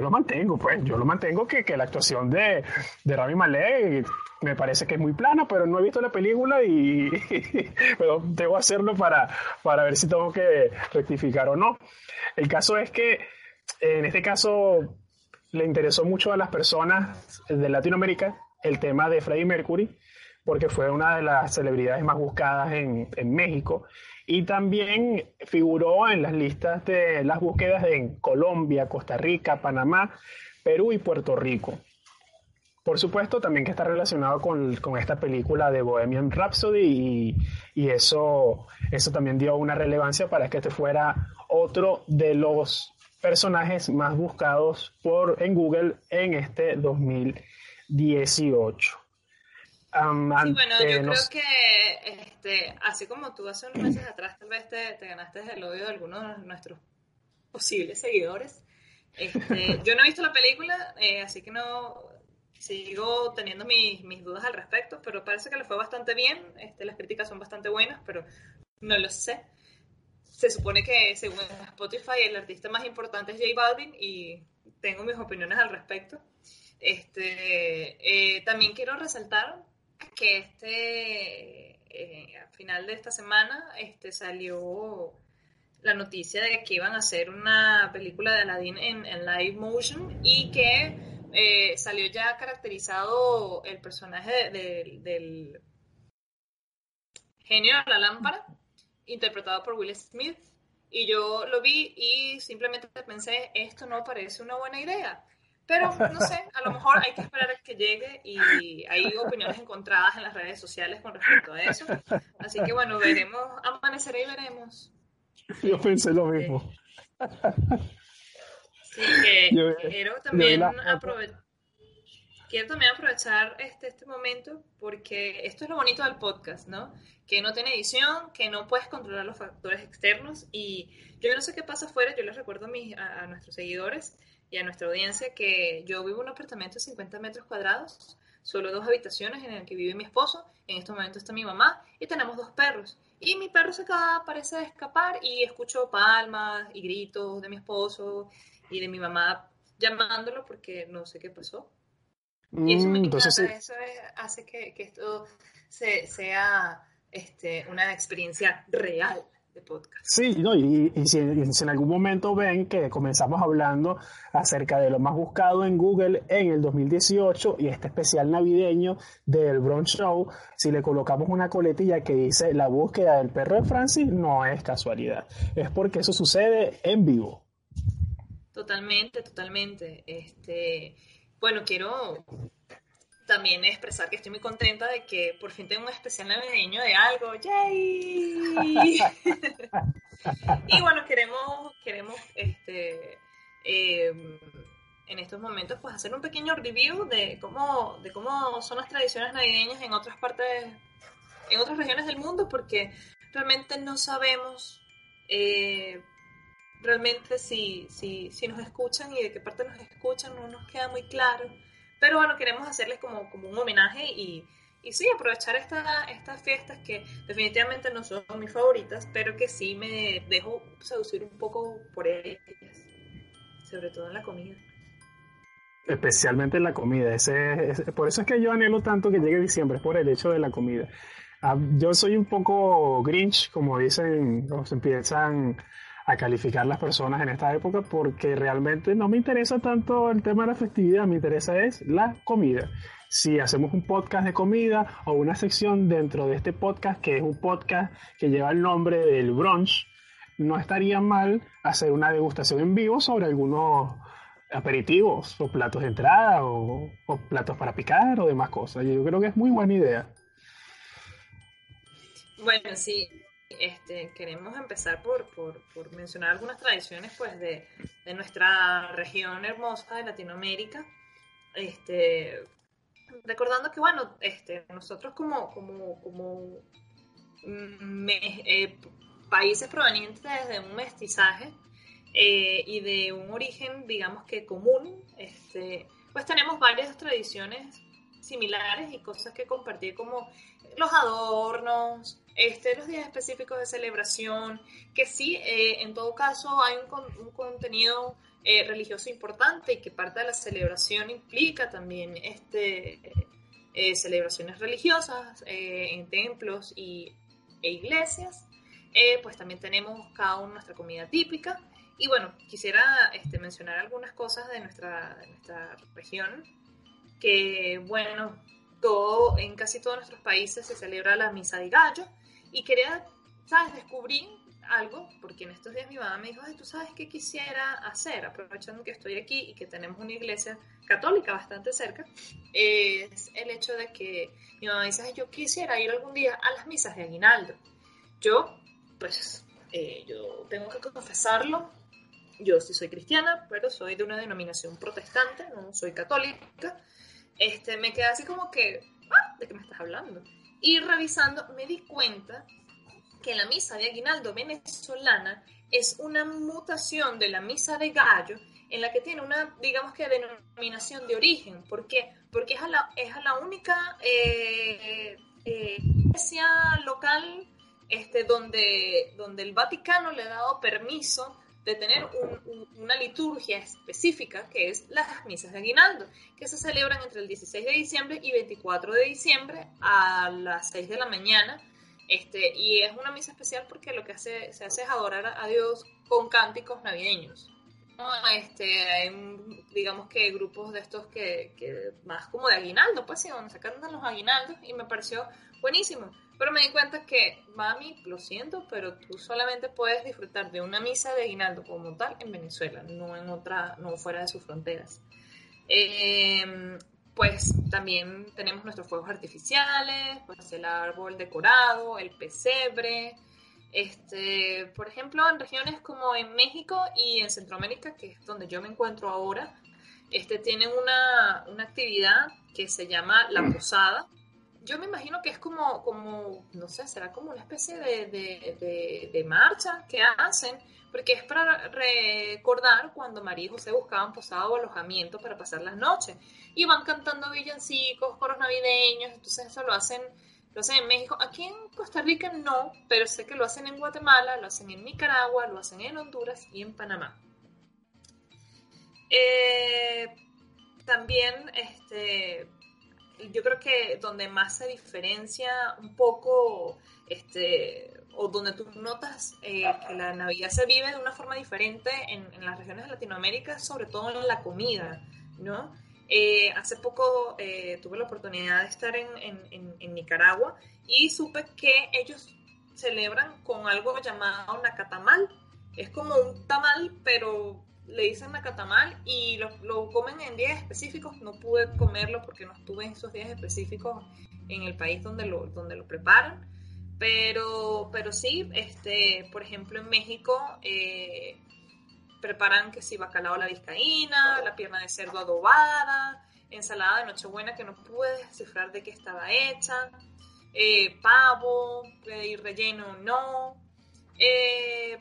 lo mantengo, pues, yo lo mantengo que, que la actuación de, de Rami Malek me parece que es muy plana, pero no he visto la película y pero debo hacerlo para, para ver si tengo que rectificar o no. El caso es que en este caso le interesó mucho a las personas de Latinoamérica el tema de Freddie Mercury porque fue una de las celebridades más buscadas en, México y también figuró en las listas de las búsquedas en Colombia, Costa Rica, Panamá, Perú y Puerto Rico. Por supuesto, también que está relacionado con, esta película de Bohemian Rhapsody y, eso, eso también dio una relevancia para que este fuera otro de los personajes más buscados por, en Google en este 2018 bueno, yo creo que este, así como tú hace unos meses atrás tal vez te, ganaste el odio de algunos de nuestros posibles seguidores. Este, yo no he visto la película, eh, así que no sigo teniendo mis, mis, dudas al respecto, pero parece que le fue bastante bien. Este, las críticas son bastante buenas, pero no lo sé. Se supone que según Spotify el artista más importante es J Balvin y tengo mis opiniones al respecto. Este, eh, también quiero resaltar que este, eh, al final de esta semana este, salió la noticia de que iban a hacer una película de Aladdin en, live motion y que eh, salió ya caracterizado el personaje del genio de la lámpara, interpretado por Will Smith. Y yo lo vi y simplemente pensé, esto no parece una buena idea. Pero no sé, a lo mejor hay que esperar a que llegue y hay opiniones encontradas en las redes sociales con respecto a eso. Así que bueno, veremos, amanecerá y veremos. Yo pensé lo mismo. Sí, que quiero también aprovechar. Quiero también aprovechar este, este momento porque esto es lo bonito del podcast, ¿no? Que no tiene edición, que no puedes controlar los factores externos y yo no sé qué pasa afuera, yo les recuerdo a, mis, a, nuestros seguidores y a nuestra audiencia que yo vivo en un apartamento de 50 metros cuadrados, solo dos habitaciones en el que vive mi esposo, en este momento está mi mamá y tenemos dos perros. Y mi perro se acaba, parece escapar y escucho palmas y gritos de mi esposo y de mi mamá llamándolo porque no sé qué pasó. Y eso me mm, Entonces, eso hace que, que esto se, sea este, una experiencia real de podcast. Sí, no, y, y, si, en algún momento ven que comenzamos hablando acerca de lo más buscado en Google en el 2018 y este especial navideño del Brunch Show, si le colocamos una coletilla que dice la búsqueda del perro de Francis, no es casualidad, es porque eso sucede en vivo. Totalmente, totalmente. Este, bueno, quiero también expresar que estoy muy contenta de que por fin tengo un especial navideño de algo. ¡Yay! y bueno, queremos, queremos este, em, en estos momentos pues hacer un pequeño review de cómo, de cómo son las tradiciones navideñas en otras partes, en otras regiones del mundo, porque realmente no sabemos eh, realmente si, si, si nos escuchan y de qué parte nos escuchan no nos queda muy claro. Pero bueno, queremos hacerles como, como un homenaje y, y sí, aprovechar esta, estas fiestas que definitivamente no son mis favoritas, pero que sí me dejo seducir un poco por ellas, sobre todo en la comida. Especialmente en la comida. Ese, por eso es que yo anhelo tanto que llegue diciembre, es por el hecho de la comida. Ah, yo soy un poco grinch, como dicen, se empiezan a calificar las personas en esta época porque realmente no me interesa tanto el tema de la festividad, me interesa es la comida. Si hacemos un podcast de comida o una sección dentro de este podcast, que es un podcast que lleva el nombre del brunch, no estaría mal hacer una degustación en vivo sobre algunos aperitivos o platos de entrada o, o platos para picar o demás cosas. Yo creo que es muy buena idea. Bueno, sí, este, queremos empezar por, por, mencionar algunas tradiciones pues, de, de, nuestra región hermosa de Latinoamérica. Este, recordando que, bueno, este, nosotros como, como, como eh, países provenientes de un mestizaje eh, y de un origen, digamos que común, este, pues tenemos varias tradiciones similares y cosas que compartir como los adornos, este, los días específicos de celebración, que sí, eh, en todo caso hay un, contenido eh, religioso importante y que parte de la celebración implica también este, eh, celebraciones religiosas en templos y, e iglesias. pues también tenemos cada uno nuestra comida típica. Y bueno, quisiera este, mencionar algunas cosas de nuestra, de nuestra región, que bueno, todo, en casi todos nuestros países se celebra la misa de gallo, y quería, ¿sabes? Descubrí algo, porque en estos días mi mamá me dijo, Ay, ¿tú sabes qué quisiera hacer? Aprovechando que estoy aquí y que tenemos una iglesia católica bastante cerca, es el hecho de que mi mamá dice, yo quisiera ir algún día a las misas de aguinaldo. Yo, pues, eh, yo tengo que confesarlo, yo sí soy cristiana, pero soy de una denominación protestante, no soy católica. Este, me queda así como que, ah, ¿de qué me estás hablando? Y revisando me di cuenta que la misa de aguinaldo venezolana es una mutación de la misa de gallo en la que tiene una, digamos que, denominación de origen. ¿Por qué? Porque es a la, es a la única eh, eh, iglesia local este, donde, donde el Vaticano le ha dado permiso de tener una liturgia específica que es las misas de aguinaldo, que se celebran entre el 16 de diciembre y 24 de diciembre a las 6 de la mañana. Este, y es una misa especial porque lo que hace, se hace es adorar a Dios con cánticos navideños. Este, hay, digamos que grupos de estos que, que más como de aguinaldo, pues sí, donde se cantan los aguinaldos y me pareció buenísimo. Pero me di cuenta que, mami, lo siento, pero tú solamente puedes disfrutar de una misa de aguinaldo como tal en Venezuela, no en otra, no fuera de sus fronteras. Em, pues también tenemos nuestros fuegos artificiales, pues el árbol decorado, el pesebre. Este, por ejemplo, en regiones como en México y en Centroamérica, que es donde yo me encuentro ahora, este, tienen una, una actividad que se llama la posada, yo me imagino que es como, como no sé, será como una especie de, de, marcha que hacen, porque es para recordar cuando María y José buscaban posado o alojamiento para pasar las noches. Y van cantando villancicos, coros navideños, entonces eso lo hacen, lo hacen en México. Aquí en Costa Rica no, pero sé que lo hacen en Guatemala, lo hacen en Nicaragua, lo hacen en Honduras y en Panamá. Eh, también, este, yo creo que donde más se diferencia un poco, este, o donde tú notas eh, que la Navidad se vive de una forma diferente en, en, las regiones de Latinoamérica, sobre todo en la comida, ¿no? Eh, hace poco eh, tuve la oportunidad de estar en, Nicaragua y supe que ellos celebran con algo llamado nacatamal. Es como un tamal, pero le dicen nacatamal y lo, lo, comen en días específicos. No pude comerlo porque no estuve en esos días específicos en el país donde lo, donde lo preparan. Pero, pero sí, este, por ejemplo, en México eh, preparan que si bacalao a la vizcaína, la pierna de cerdo adobada, ensalada de Nochebuena que no pude descifrar de qué estaba hecha, eh, pavo, y relleno no. Eh,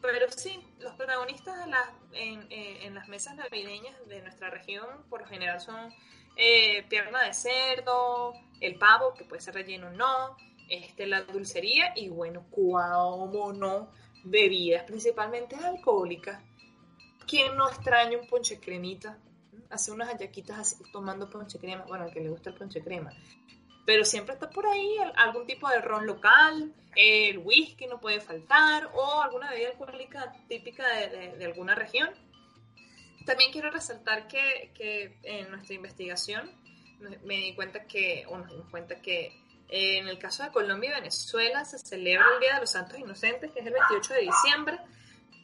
pero sí, los protagonistas eh, en, las mesas navideñas de nuestra región por lo general son eh, pierna de cerdo, el pavo, que puede ser relleno o no, este, la dulcería y bueno, cómo no, bebidas, principalmente alcohólicas. ¿Quién no extraña un ponche cremita? Hace unas ayaquitas así, tomando ponche crema, bueno, al que le gusta el ponche crema pero siempre está por ahí algún tipo de ron local, el whisky no puede faltar o alguna bebida alcohólica típica de, alguna región. También quiero resaltar que, que, en nuestra investigación me di cuenta que, o nos dimos cuenta que en el caso de Colombia y Venezuela se celebra el Día de los Santos Inocentes, que es el 28 de diciembre,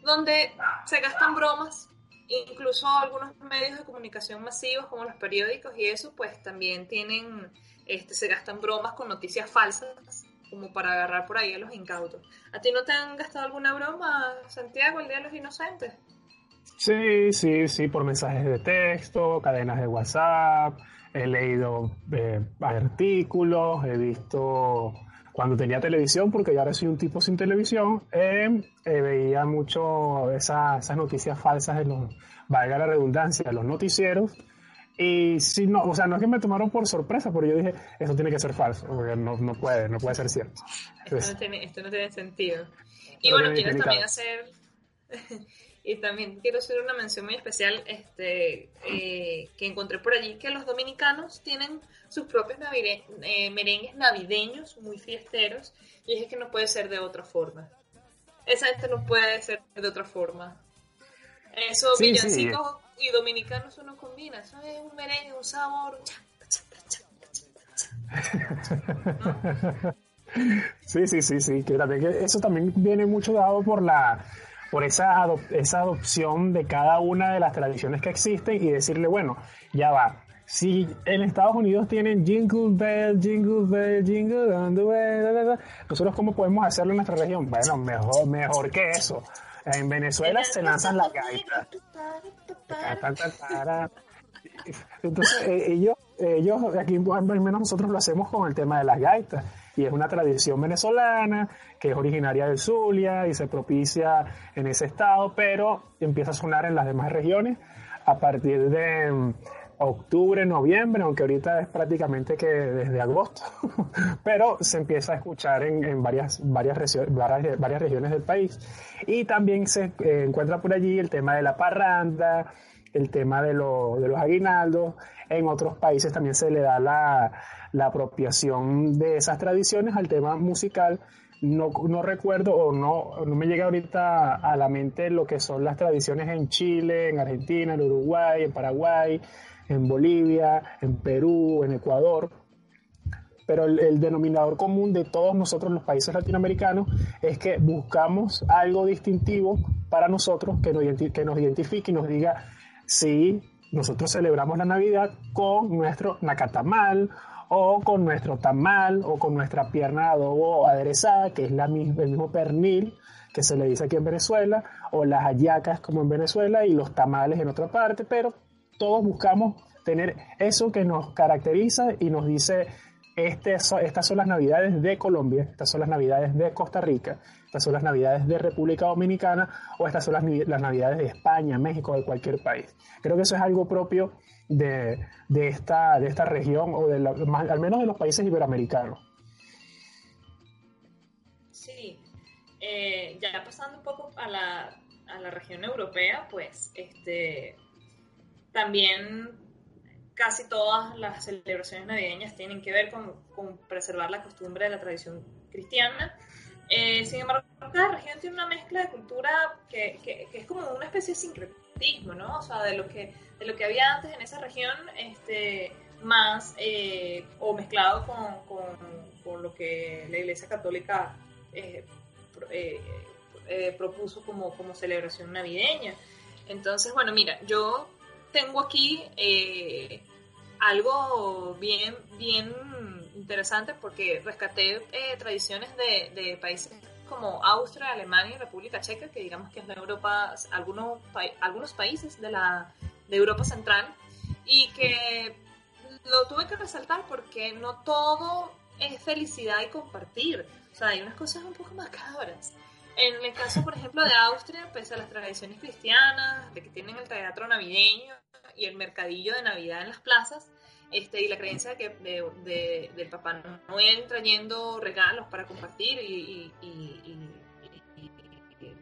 donde se gastan bromas, incluso algunos medios de comunicación masivos como los periódicos y eso, pues también tienen este, se gastan bromas con noticias falsas como para agarrar por ahí a los incautos. ¿A ti no te han gastado alguna broma, Santiago, el Día de los Inocentes? Sí, sí, sí, por mensajes de texto, cadenas de WhatsApp, he leído eh, artículos, he visto cuando tenía televisión, porque ya ahora soy un tipo sin televisión, eh, eh, veía mucho esas noticias falsas de los, valga la redundancia, de los noticieros, y si no, o sea, no es que me tomaron por sorpresa, pero yo dije, eso tiene que ser falso, porque no, no puede, no puede ser cierto. esto, no tiene, esto no tiene sentido. Y bueno, quiero también hacer, y también quiero hacer una mención muy especial este, eh, que encontré por allí, que los dominicanos tienen sus propios eh, merengues navideños muy fiesteros, y es que no puede ser de otra forma. Esa gente no puede ser de otra forma. Eso, sí, villancicos y dominicanos uno combina. Eso es un merengue, un sabor. Sí, sí, sí, sí. Que eso también viene mucho dado por la por esa, esa adopción de cada una de las tradiciones que existen y decirle, bueno, ya va. Si en Estados Unidos tienen Jingle Bell, Jingle Bell, Jingle Bell, nosotros cómo podemos hacerlo en nuestra región? Bueno, mejor, mejor que eso. En Venezuela se lanzan las gaitas. Entonces, eh, ellos, ellos, aquí al menos nosotros lo hacemos con el tema de las gaitas. Y es una tradición venezolana que es originaria del Zulia y se propicia en ese estado, pero empieza a sonar en las demás regiones a partir de, octubre, noviembre, aunque ahorita es prácticamente que desde agosto, pero se empieza a escuchar en, varias, varias, varias, regiones del país. Y también se eh, encuentra por allí el tema de la parranda, el tema de, de los aguinaldos. En otros países también se le da la, la apropiación de esas tradiciones al tema musical. No, no, recuerdo o no, no me llega ahorita a la mente lo que son las tradiciones en Chile, en Argentina, en Uruguay, en Paraguay, en Bolivia, en Perú, en Ecuador. Pero el, denominador común de todos nosotros los países latinoamericanos es que buscamos algo distintivo para nosotros que nos, que nos identifique y nos diga si nosotros celebramos la Navidad con nuestro nacatamal o con nuestro tamal o con nuestra pierna de adobo aderezada, que es la, el mismo pernil que se le dice aquí en Venezuela, o las hallacas como en Venezuela y los tamales en otra parte, pero todos buscamos tener eso que nos caracteriza y nos dice, este, estas son las navidades de Colombia, estas son las navidades de Costa Rica, estas son las navidades de República Dominicana o estas son las, las navidades de España, México, de cualquier país. Creo que eso es algo propio de, de, esta, de esta región o de al menos de los países iberoamericanos. Sí, eh, ya pasando un poco a la, a la región europea, pues este, también casi todas las celebraciones navideñas tienen que ver con, con preservar la costumbre de la tradición cristiana. Eh, sin embargo, cada región tiene una mezcla de cultura que, que, es como una especie de sincretismo, ¿no? O sea, de lo que, de lo que había antes en esa región, este, más eh, o mezclado con, con, lo que la Iglesia Católica eh, propuso como, como celebración navideña. Entonces, bueno, mira, yo tengo aquí algo bien, bien interesante porque rescaté eh, tradiciones de, países como Austria, Alemania y República Checa, que digamos que es de Europa, algunos, algunos países de, la, de Europa Central, y que lo tuve que resaltar porque no todo es felicidad y compartir. O sea, hay unas cosas un poco macabras. En el caso, por ejemplo, de Austria, pese a las tradiciones cristianas, de que tienen el teatro navideño y el mercadillo de Navidad en las plazas, este, y la creencia de que de, del Papá Noel trayendo regalos para compartir y,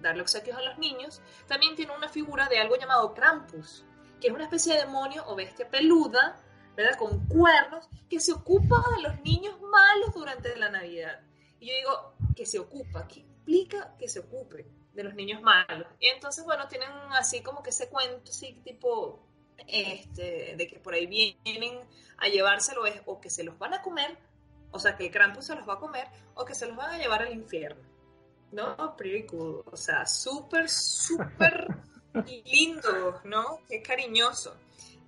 darle obsequios a los niños, también tiene una figura de algo llamado Krampus, que es una especie de demonio o bestia peluda, ¿verdad? Con cuernos, que se ocupa de los niños malos durante la Navidad. Y yo digo, que se ocupa, ¿qué implica que se ocupe de los niños malos? Y entonces, bueno, tienen así como que ese cuento, así tipo este, de que por ahí vienen a llevárselo es o que se los van a comer, o sea, que el Krampus se los va a comer, o que se los van a llevar al infierno. ¿No? Pretty cool. O sea, súper, súper lindo, ¿no? Qué cariñoso.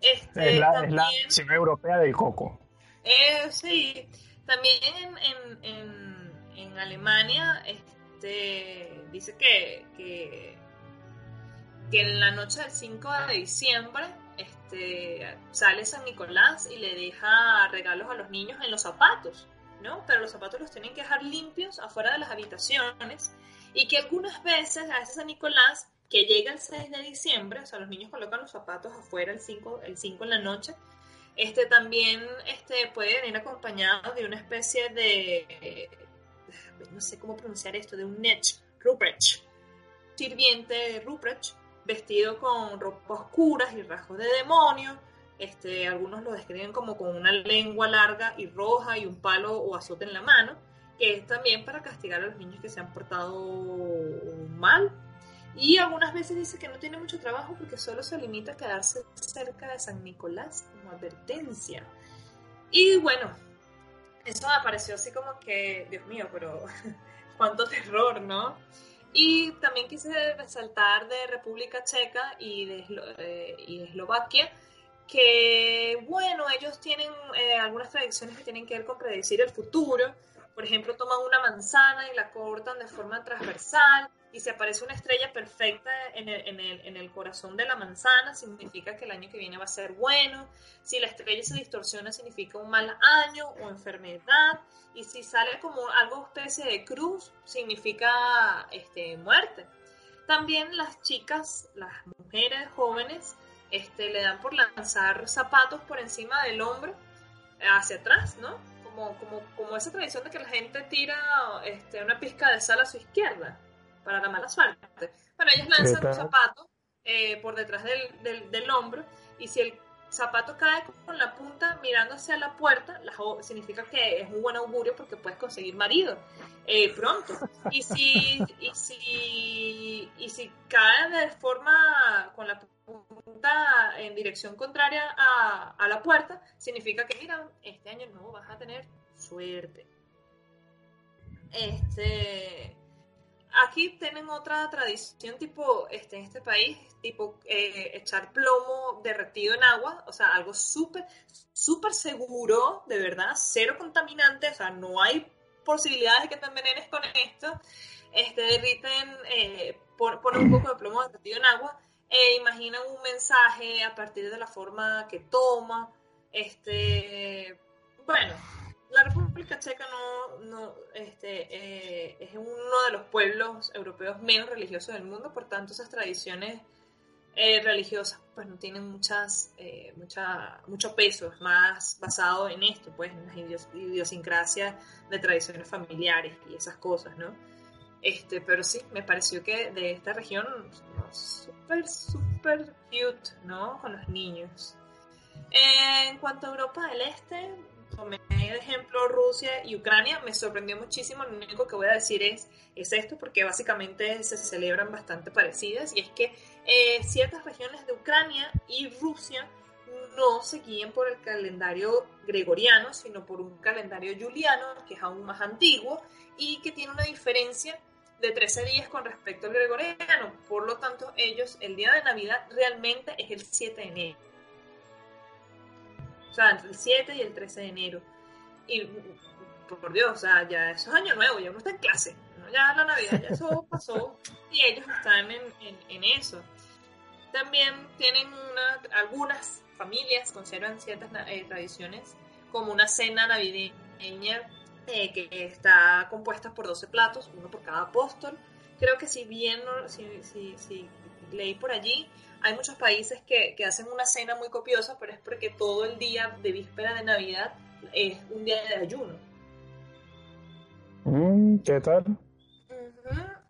Este, es, la, también, es la europea del coco. Eh, sí, también en, en, en, Alemania este, dice que, que, que en la noche del 5 de diciembre este, sale San Nicolás y le deja regalos a los niños en los zapatos, ¿no? Pero los zapatos los tienen que dejar limpios afuera de las habitaciones y que algunas veces a San Nicolás que llega el 6 de diciembre, o sea, los niños colocan los zapatos afuera el 5, el 5 en la noche, este también este, puede venir acompañado de una especie de, no sé cómo pronunciar esto, de un Nech, Ruprecht, sirviente Ruprecht, vestido con ropas oscuras y rasgos de demonio. Este, algunos lo describen como con una lengua larga y roja y un palo o azote en la mano, que es también para castigar a los niños que se han portado mal. Y algunas veces dice que no tiene mucho trabajo porque solo se limita a quedarse cerca de San Nicolás como advertencia. Y bueno, eso me pareció así como que, Dios mío, pero cuánto terror, ¿no? Y también quise resaltar de República Checa y de, eh, y Eslovaquia que, bueno, ellos tienen eh, algunas tradiciones que tienen que ver con predecir el futuro. Por ejemplo, toman una manzana y la cortan de forma transversal y se aparece una estrella perfecta en el, en, el, en el, corazón de la manzana, significa que el año que viene va a ser bueno. Si la estrella se distorsiona, significa un mal año o enfermedad. Y si sale como algo especie de cruz, significa este, muerte. También las chicas, las mujeres jóvenes, este, le dan por lanzar zapatos por encima del hombro hacia atrás, ¿no? Como, como, como esa tradición de que la gente tira este, una pizca de sal a su izquierda para la mala suerte. Bueno, ellos lanzan un zapato eh, por detrás del, del, del, hombro y si el zapato cae con la punta mirando hacia la puerta, significa que es un buen augurio porque puedes conseguir marido eh, pronto. Y si, y, si, y si cae de forma con la punta en dirección contraria a, a la puerta, significa que, mira, este año no vas a tener suerte. Este, aquí tienen otra tradición tipo, este, en este país, tipo eh, echar plomo derretido en agua, o sea, algo súper, súper seguro, de verdad, cero contaminante, o sea, no hay posibilidades de que te envenenes con esto. Este, derriten, eh, ponen un poco de plomo derretido en agua, e imaginan un mensaje a partir de la forma que toma, este, bueno, la República Checa no, no este, eh, es uno de los pueblos europeos menos religiosos del mundo, por tanto esas tradiciones eh, religiosas pues no tienen muchas, eh, mucha, mucho peso, es más basado en esto, pues en las idiosincrasias de tradiciones familiares y esas cosas, ¿no? Este, pero sí, me pareció que de esta región súper, súper cute, ¿no? Con los niños. en cuanto a Europa del Este, tomé de ejemplo Rusia y Ucrania, me sorprendió muchísimo, lo único que voy a decir es, es esto, porque básicamente se celebran bastante parecidas, y es que eh, ciertas regiones de Ucrania y Rusia no se guían por el calendario gregoriano, sino por un calendario juliano, que es aún más antiguo, y que tiene una diferencia de 13 días con respecto al gregoriano. Por lo tanto, ellos, el día de Navidad realmente es el 7 de enero o sea, entre el 7 y el 13 de enero. Y por Dios, o sea, ya eso es año nuevo, ya uno está en clase, ya la Navidad, ya eso pasó y ellos están en, en, eso. También tienen una, algunas familias conservan ciertas eh, tradiciones, como una cena navideña eh, que está compuesta por 12 platos, uno por cada apóstol. Creo que si bien, si, si, si leí por allí, hay muchos países que, que, hacen una cena muy copiosa, pero es porque todo el día de víspera de Navidad es un día de ayuno. Mm, ¿Qué tal?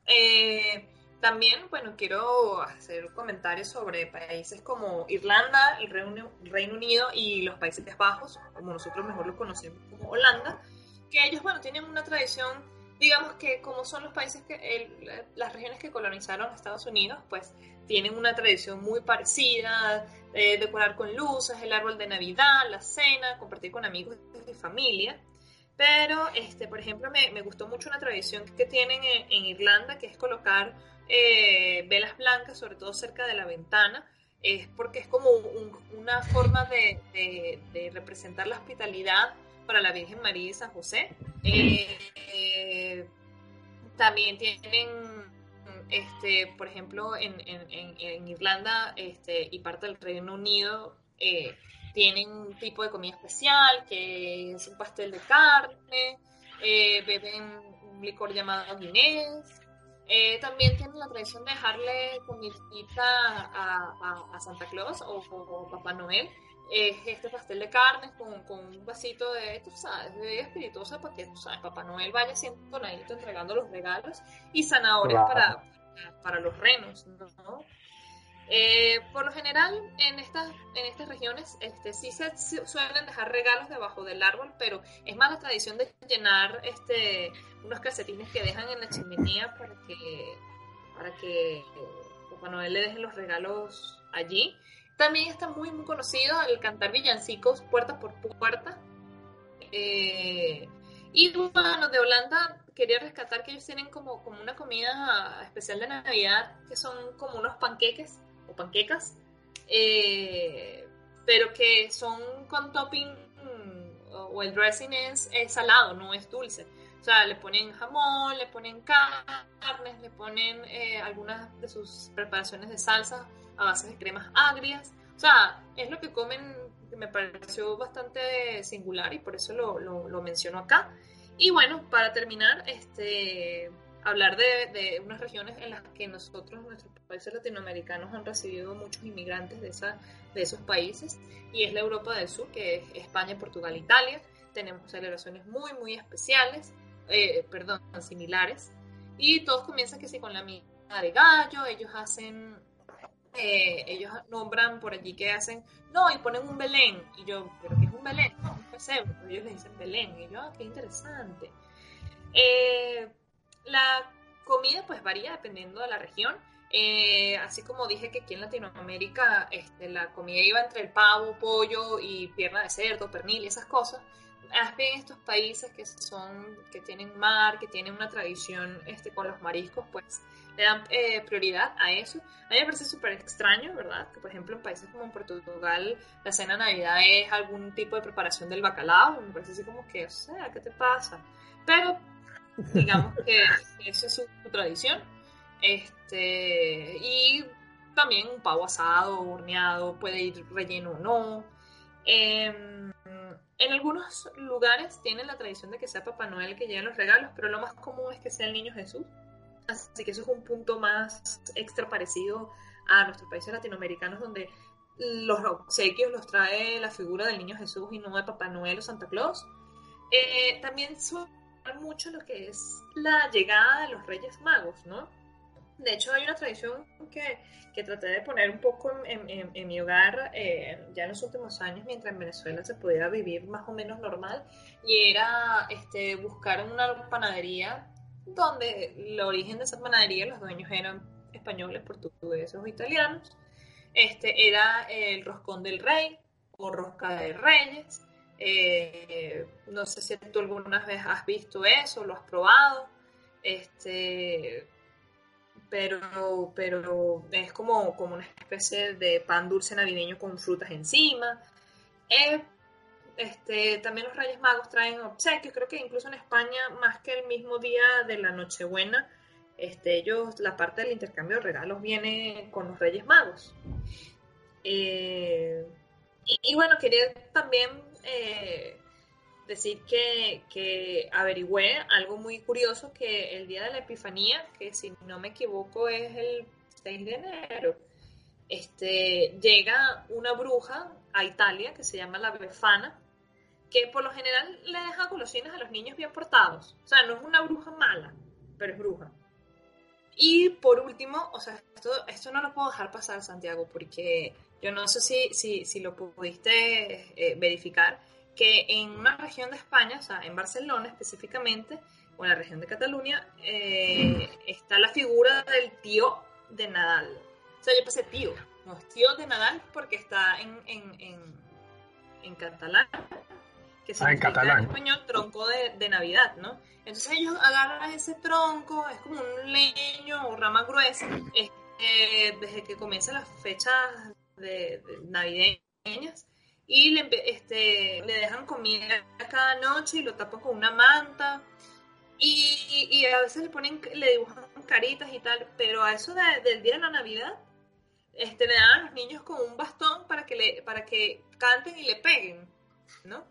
Eh, también, bueno, quiero hacer comentarios sobre países como Irlanda, el Reino, Reino Unido y los Países Bajos, como nosotros mejor los conocemos como Holanda, que ellos, bueno, tienen una tradición digamos que como son los países que las regiones que colonizaron Estados Unidos, pues tienen una tradición muy parecida, eh, decorar con luces, el árbol de Navidad, la cena, compartir con amigos y familia. Pero, este, por ejemplo, me, me gustó mucho una tradición que tienen en, Irlanda, que es colocar eh, velas blancas, sobre todo cerca de la ventana, es porque es como una forma de, de representar la hospitalidad para la Virgen María y San José. Eh, también tienen, este, por ejemplo, en, Irlanda este, y parte del Reino Unido, eh, tienen un tipo de comida especial que es un pastel de carne, eh, beben un licor llamado Guinness. también tienen la tradición de dejarle comidita a, Santa Claus o Papá Noel es este pastel de carne con, con, un vasito de, tú sabes, de espirituosa para que, tú sabes, Papá Noel vaya siendo tonadito entregando los regalos y zanahorias para, para los renos, ¿no? Eh, por lo general, en estas, en estas regiones este, sí se suelen dejar regalos debajo del árbol, pero es más la tradición de llenar este, unos calcetines que dejan en la chimenea para que, para que Papá Noel le deje los regalos allí. También está muy, muy conocido el cantar villancicos puerta por puerta. Eh, y bueno, de Holanda quería rescatar que ellos tienen como, como una comida especial de Navidad, que son como unos panqueques o panquecas, eh, pero que son con topping o el dressing es, salado, no es dulce. O sea, le ponen jamón, le ponen carnes, le ponen eh, algunas de sus preparaciones de salsa a base de cremas agrias. O sea, es lo que comen, que me pareció bastante singular y por eso lo, lo, menciono acá. Y bueno, para terminar, este, hablar de, unas regiones en las que nosotros, nuestros países latinoamericanos, han recibido muchos inmigrantes de, esa, de esos países, y es la Europa del Sur, que es España, Portugal, Italia. Tenemos celebraciones muy, muy especiales, eh, perdón, similares, y todos comienzan que sí con la misma de gallo, ellos hacen, eh, ellos nombran por allí que hacen, no, y ponen un Belén, y yo, pero ¿qué es un Belén? No, un pesebre, ellos le dicen Belén, y yo, ah, qué interesante. Eh, la comida pues varía dependiendo de la región. Eh, así como dije que aquí en Latinoamérica este, la comida iba entre el pavo, pollo y pierna de cerdo, pernil y esas cosas. Más bien estos países que son, que tienen mar, que tienen una tradición este, con los mariscos, pues le dan eh, prioridad a eso. A mí me parece súper extraño, ¿verdad? Que por ejemplo en países como en Portugal la cena de Navidad es algún tipo de preparación del bacalao. Me parece así como que, o sea, ¿qué te pasa? Pero digamos que esa es su, tradición. Este, y también un pavo asado, horneado, puede ir relleno o no. Em, en algunos lugares tienen la tradición de que sea Papá Noel que lleve los regalos, pero lo más común es que sea el niño Jesús. Así que eso es un punto más extra parecido a nuestros países latinoamericanos donde los obsequios los trae la figura del niño Jesús y no de Papá Noel o Santa Claus. Eh, también su mucho lo que es la llegada de los Reyes Magos, ¿no? De hecho, hay una tradición que, que traté de poner un poco en, en, mi hogar eh, ya en los últimos años, mientras en Venezuela se pudiera vivir más o menos normal, y era este, buscar una panadería donde el origen de esa panadería, los dueños eran españoles, portugueses o italianos. Este era el roscón del rey o rosca de reyes. Eh, no sé si tú alguna vez has visto eso, lo has probado. Este, pero, pero es como, como una especie de pan dulce navideño con frutas encima. Este, también los Reyes Magos traen obsequios, creo que incluso en España, más que el mismo día de la Nochebuena, este, ellos, la parte del intercambio de regalos viene con los Reyes Magos. Eh, y, bueno, quería también eh, decir que, que, averigüé algo muy curioso, que el día de la Epifanía, que si no me equivoco es el 6 de enero, este, llega una bruja a Italia que se llama la Befana, que por lo general le deja golosinas a los niños bien portados. O sea, no es una bruja mala, pero es bruja. Y por último, o sea, esto, esto no lo puedo dejar pasar, Santiago, porque yo no sé si, si, si lo pudiste eh, verificar, que en una región de España, o sea, en Barcelona específicamente, o en la región de Cataluña, eh, está la figura del tío de Nadal. O sea, yo pensé tío, no es tío de Nadal porque está en, en, en, en catalán, que ah, en catalán. en español tronco de, de, Navidad, ¿no? Entonces ellos agarran ese tronco, es como un leño o rama gruesa, este, desde que comienzan las fechas de, navideñas y le, este, le dejan comida cada noche y lo tapan con una manta y, y, a veces le ponen, le dibujan caritas y tal, pero a eso del día de la Navidad este, le dan a los niños con un bastón para que, le, para que canten y le peguen, ¿no?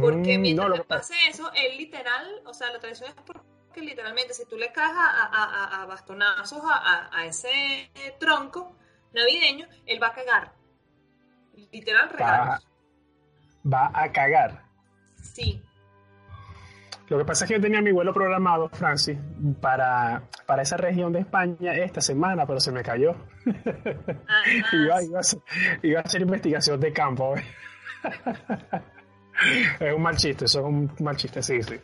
Porque mm, mientras le pase eso, él literal, o sea, la tradición es porque literalmente si tú le caes a, a, a bastonazos a, ese tronco, navideño, él va a cagar. Literal regalos. Va, a cagar. Sí. Lo que pasa es que yo tenía mi vuelo programado, Francis, para, para esa región de España esta semana, pero se me cayó. iba, iba, a hacer, iba, a hacer, investigación de campo. es un mal chiste, eso es un mal chiste, sí, sí.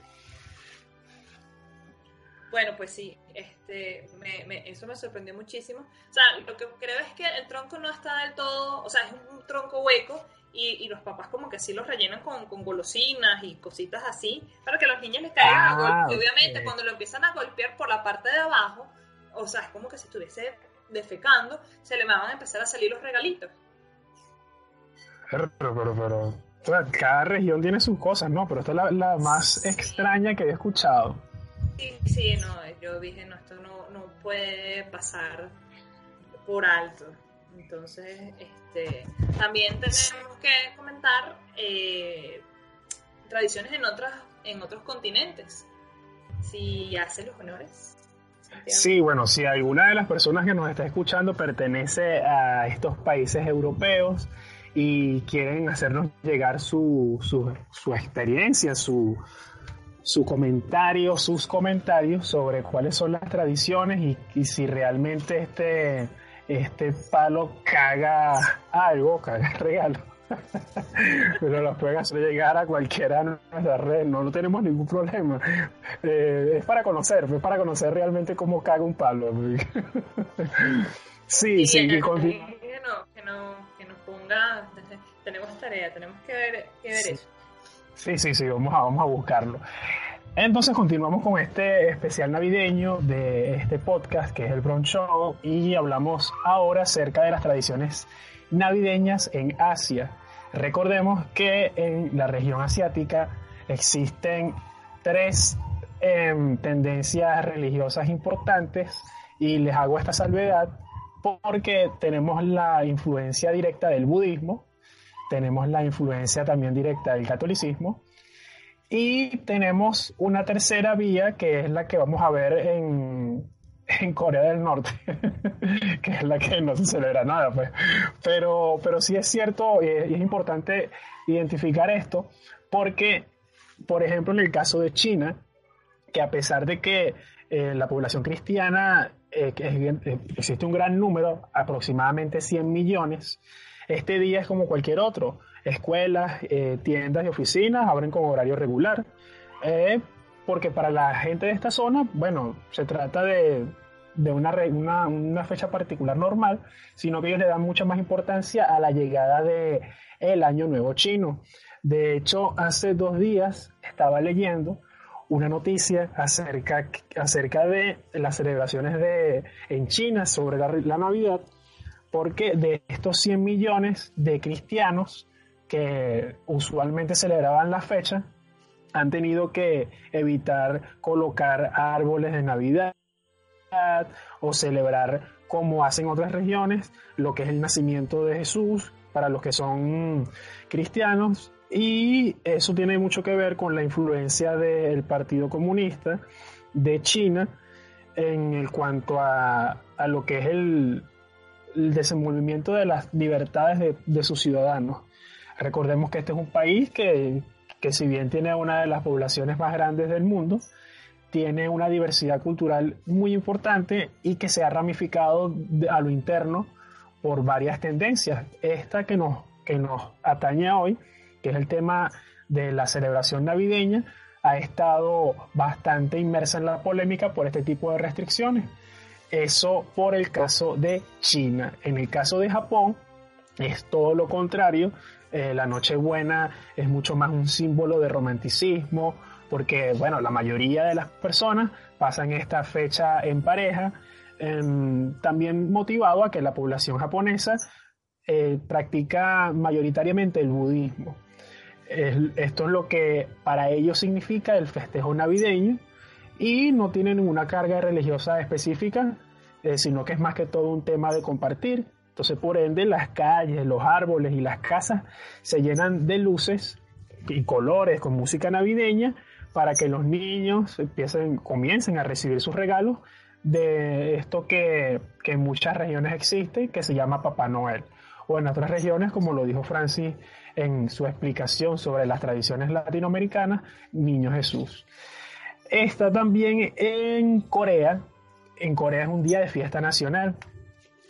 Bueno, pues sí, este, eso me sorprendió muchísimo. O sea, lo que creo es que el tronco no está del todo, o sea, es un tronco hueco y, los papás como que sí los rellenan con, golosinas y cositas así para que los niños les caigan a ah, golpe. Y obviamente cuando lo empiezan a golpear por la parte de abajo, o sea, es como que si estuviese defecando, se le van a empezar a salir los regalitos. Pero, pero, pero, cada región tiene sus cosas, ¿no? Pero esta es la, más extraña que he escuchado. Sí, sí, no, yo dije, no, esto no, no puede pasar por alto. Entonces, este, también tenemos que comentar eh, tradiciones en, otras, en otros continentes. si hace los honores. Sí, bueno, si alguna de las personas que nos está escuchando pertenece a estos países europeos y quieren hacernos llegar su, su, experiencia, su, su comentario, sus comentarios sobre cuáles son las tradiciones y, y si realmente este, este palo caga algo, caga regalo pero los pueden hacer llegar a cualquiera de nuestras redes, no, no tenemos ningún problema. Eh, es para conocer, es para conocer realmente cómo caga un palo. sí, sí, que, no, que, no, que nos ponga, tenemos tarea, tenemos que ver, que ver eso. Sí, sí, sí, vamos a, vamos a buscarlo. Entonces continuamos con este especial navideño de este podcast que es el Bronx Show y hablamos ahora acerca de las tradiciones navideñas en Asia. Recordemos que en la región asiática existen tres em, tendencias religiosas importantes y les hago esta salvedad porque tenemos la influencia directa del budismo, tenemos la influencia también directa del catolicismo y tenemos una tercera vía que es la que vamos a ver en, en Corea del Norte, que es la que no se celebra nada, pues. Pero, pero sí es cierto y es, importante identificar esto, porque, por ejemplo, en el caso de China, que a pesar de que eh, la población cristiana eh, eh, existe un gran número, aproximadamente 100 millones, este día es como cualquier otro. Escuelas, tiendas y oficinas abren con horario regular porque para la gente de esta zona, bueno, se trata de, una, una, fecha particular normal, sino que ellos le dan mucha más importancia a la llegada de el Año Nuevo Chino. De hecho, hace dos días estaba leyendo una noticia acerca, acerca de las celebraciones de, en China sobre la Navidad, porque de estos 100 millones de cristianos que usualmente celebraban la fecha, han tenido que evitar colocar árboles de Navidad o celebrar como hacen otras regiones lo que es el nacimiento de Jesús para los que son cristianos. Y eso tiene mucho que ver con la influencia del Partido Comunista de China en el cuanto a, lo que es el, desenvolvimiento de las libertades de, de sus ciudadanos. Recordemos que este es un país que que si bien tiene una de las poblaciones más grandes del mundo, tiene una diversidad cultural muy importante y que se ha ramificado a lo interno por varias tendencias. Esta que nos, que nos atañe hoy, que es el tema de la celebración navideña, ha estado bastante inmersa en la polémica por este tipo de restricciones. Eso por el caso de China. En el caso de Japón es todo lo contrario. Eh, la Nochebuena es mucho más un símbolo de romanticismo, porque, bueno, la mayoría de las personas pasan esta fecha en pareja, em, también motivado a que la población japonesa eh, practica mayoritariamente el budismo. esto es lo que para ellos significa el festejo navideño y no tiene ninguna carga religiosa específica, eh, sino que es más que todo un tema de compartir entonces, por ende, las calles, los árboles y las casas se llenan de luces y colores con música navideña para que los niños empiecen, comiencen a recibir sus regalos de esto que, en muchas regiones existe, que se llama Papá Noel. O en otras regiones, como lo dijo Francis en su explicación sobre las tradiciones latinoamericanas, Niño Jesús. Está también en Corea. En Corea es un día de fiesta nacional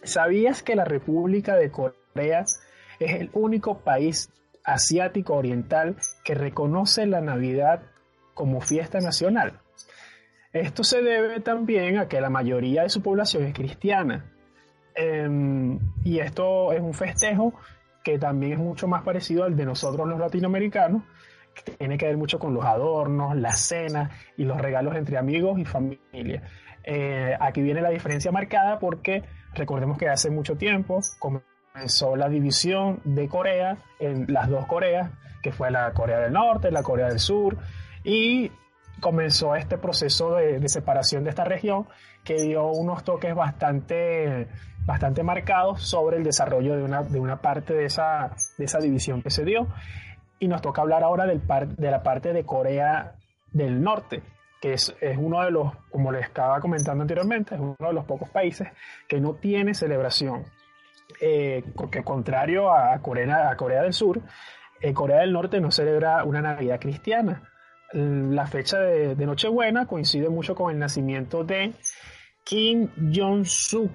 ¿Sabías que la República de Corea es el único país asiático oriental que reconoce la Navidad como fiesta nacional? Esto se debe también a que la mayoría de su población es cristiana. Em, y esto es un festejo que también es mucho más parecido al de nosotros los latinoamericanos, tiene que ver mucho con los adornos, las cenas y los regalos entre amigos y familia. Eh, aquí viene la diferencia marcada porque Recordemos que hace mucho tiempo comenzó la división de Corea en las dos Coreas, que fue la Corea del Norte, la Corea del Sur, y comenzó este proceso de, separación de esta región que dio unos toques bastante, bastante marcados sobre el desarrollo de una, de una parte de esa, de esa división que se dio. Y nos toca hablar ahora del de la parte de Corea del Norte, que es, uno de los, como les estaba comentando anteriormente, es uno de los pocos países que no tiene celebración. Eh, porque contrario a Corea, a Corea del Sur, eh, Corea del Norte no celebra una Navidad cristiana. La fecha de, de Nochebuena coincide mucho con el nacimiento de Kim Jong-suk.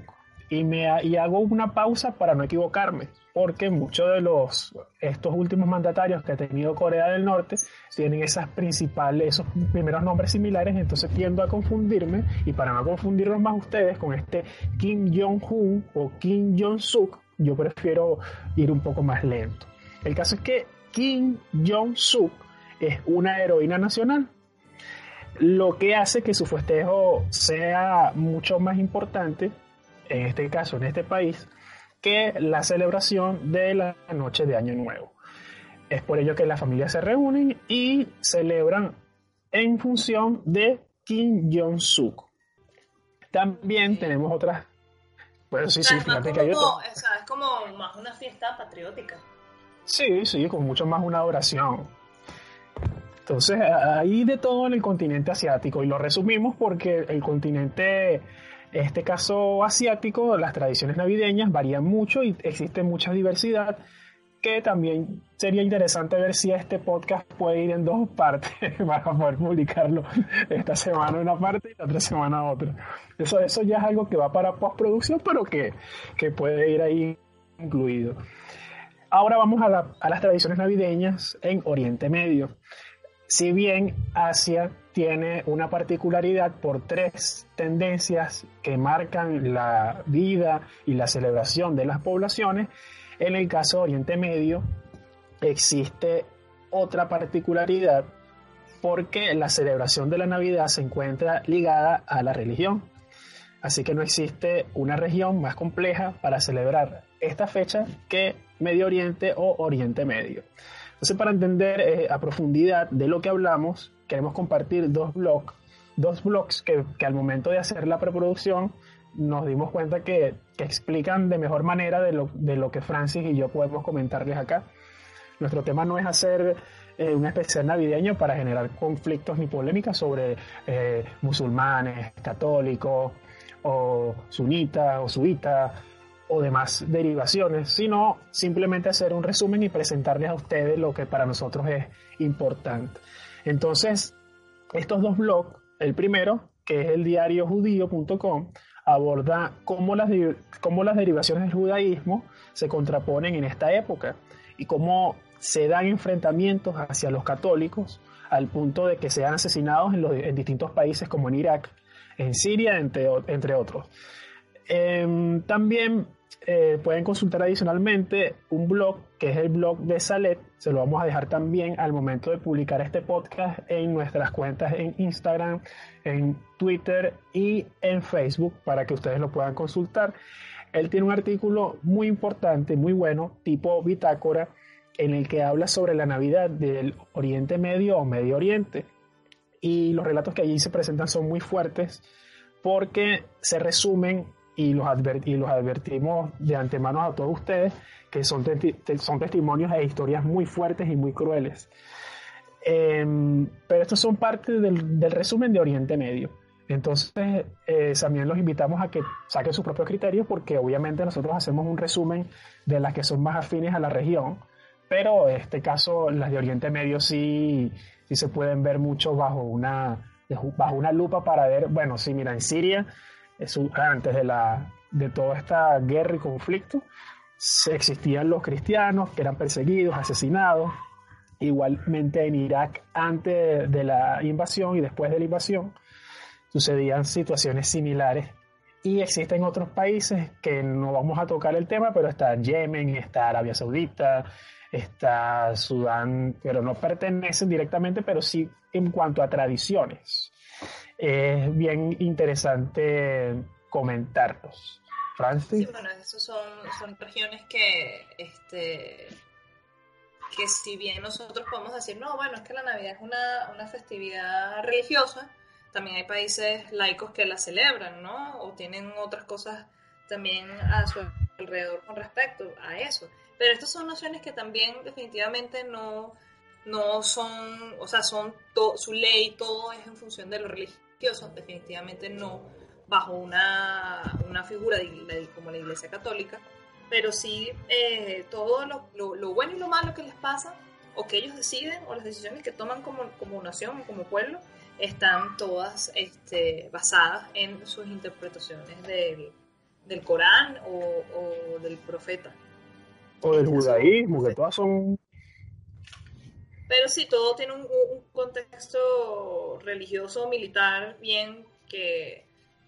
Y, me, y hago una pausa para no equivocarme porque muchos de los estos últimos mandatarios que ha tenido Corea del Norte tienen esas principales, esos primeros nombres similares, entonces tiendo a confundirme y para no confundirlos más ustedes con este Kim Jong-un o Kim Jong-suk, yo prefiero ir un poco más lento. El caso es que Kim Jong-suk es una heroína nacional, lo que hace que su festejo sea mucho más importante, en este caso, en este país, que la celebración de la noche de Año Nuevo. Es por ello que las familias se reúnen y celebran en función de Kim Jong-suk. También tenemos otras. Bueno, sí, sí, fíjate que hay otras. es como más una fiesta patriótica. Sí, sí, con mucho más una oración. Entonces, hay de todo en el continente asiático y lo resumimos porque el continente en este caso asiático, las tradiciones navideñas varían mucho y existe mucha diversidad que también sería interesante ver si este podcast puede ir en dos partes para poder publicarlo esta semana una parte y la otra semana otra. Eso, eso ya es algo que va para postproducción, pero que, que puede ir ahí incluido. Ahora vamos a, a las tradiciones navideñas en Oriente Medio. Si bien Asia tiene una particularidad por tres tendencias que marcan la vida y la celebración de las poblaciones, en el caso de Oriente Medio existe otra particularidad porque la celebración de la Navidad se encuentra ligada a la religión. Así que no existe una región más compleja para celebrar esta fecha que Medio Oriente o Oriente Medio. Entonces, para entender eh, a profundidad de lo que hablamos, queremos compartir dos blogs, dos blogs que, al momento de hacer la preproducción nos dimos cuenta que, explican de mejor manera de lo, que Francis y yo podemos comentarles acá. Nuestro tema no es hacer eh, un especial navideño para generar conflictos ni polémicas sobre eh, musulmanes, católicos, o sunitas, o suitas, o demás derivaciones, sino simplemente hacer un resumen y presentarles a ustedes lo que para nosotros es importante. Entonces, estos dos blogs, el primero, que es el diario judío.com, aborda cómo las, cómo las derivaciones del judaísmo se contraponen en esta época y cómo se dan enfrentamientos hacia los católicos al punto de que sean asesinados en, los, en distintos países como en Irak, en Siria, entre, entre otros. Em, también eh, pueden consultar adicionalmente un blog que es el blog de Salet. Se lo vamos a dejar también al momento de publicar este podcast en nuestras cuentas en Instagram, en Twitter y en Facebook para que ustedes lo puedan consultar. Él tiene un artículo muy importante, muy bueno, tipo bitácora, en el que habla sobre la Navidad del Oriente Medio o Medio Oriente. Y los relatos que allí se presentan son muy fuertes porque se resumen y los, los advertimos de antemano a todos ustedes que son, son testimonios e historias muy fuertes y muy crueles. Em, pero estos son parte del, resumen de Oriente Medio. Entonces, eh, también los invitamos a que saquen sus propios criterios porque obviamente nosotros hacemos un resumen de las que son más afines a la región, pero en este caso las de Oriente Medio sí, sí se pueden ver mucho bajo una, bajo una lupa para ver, bueno, sí, mira, en Siria antes de, la, de toda esta guerra y conflicto, existían los cristianos que eran perseguidos, asesinados. Igualmente en Irak, antes de la invasión y después de la invasión, sucedían situaciones similares. Y existen otros países que no vamos a tocar el tema, pero está Yemen, está Arabia Saudita, está Sudán, pero no pertenecen directamente, pero sí en cuanto a tradiciones es bien interesante comentarlos. Francis. Sí, bueno, esos son, son regiones que, este, que si bien nosotros podemos decir, no, bueno, es que la Navidad es una, una festividad religiosa, también hay países laicos que la celebran, ¿no? O tienen otras cosas también a su alrededor con respecto a eso. Pero estas son nociones que también definitivamente no, no son, o sea, son su ley, todo es en función de lo religioso, definitivamente no bajo una, una figura de, como la Iglesia Católica, pero sí eh, todo lo, lo, bueno y lo malo que les pasa, o que ellos deciden, o las decisiones que toman como, como nación, como pueblo, están todas este, basadas en sus interpretaciones del, del Corán o, o, del profeta. O del judaísmo, que todas son pero sí, todo tiene un, contexto religioso, militar, bien, que,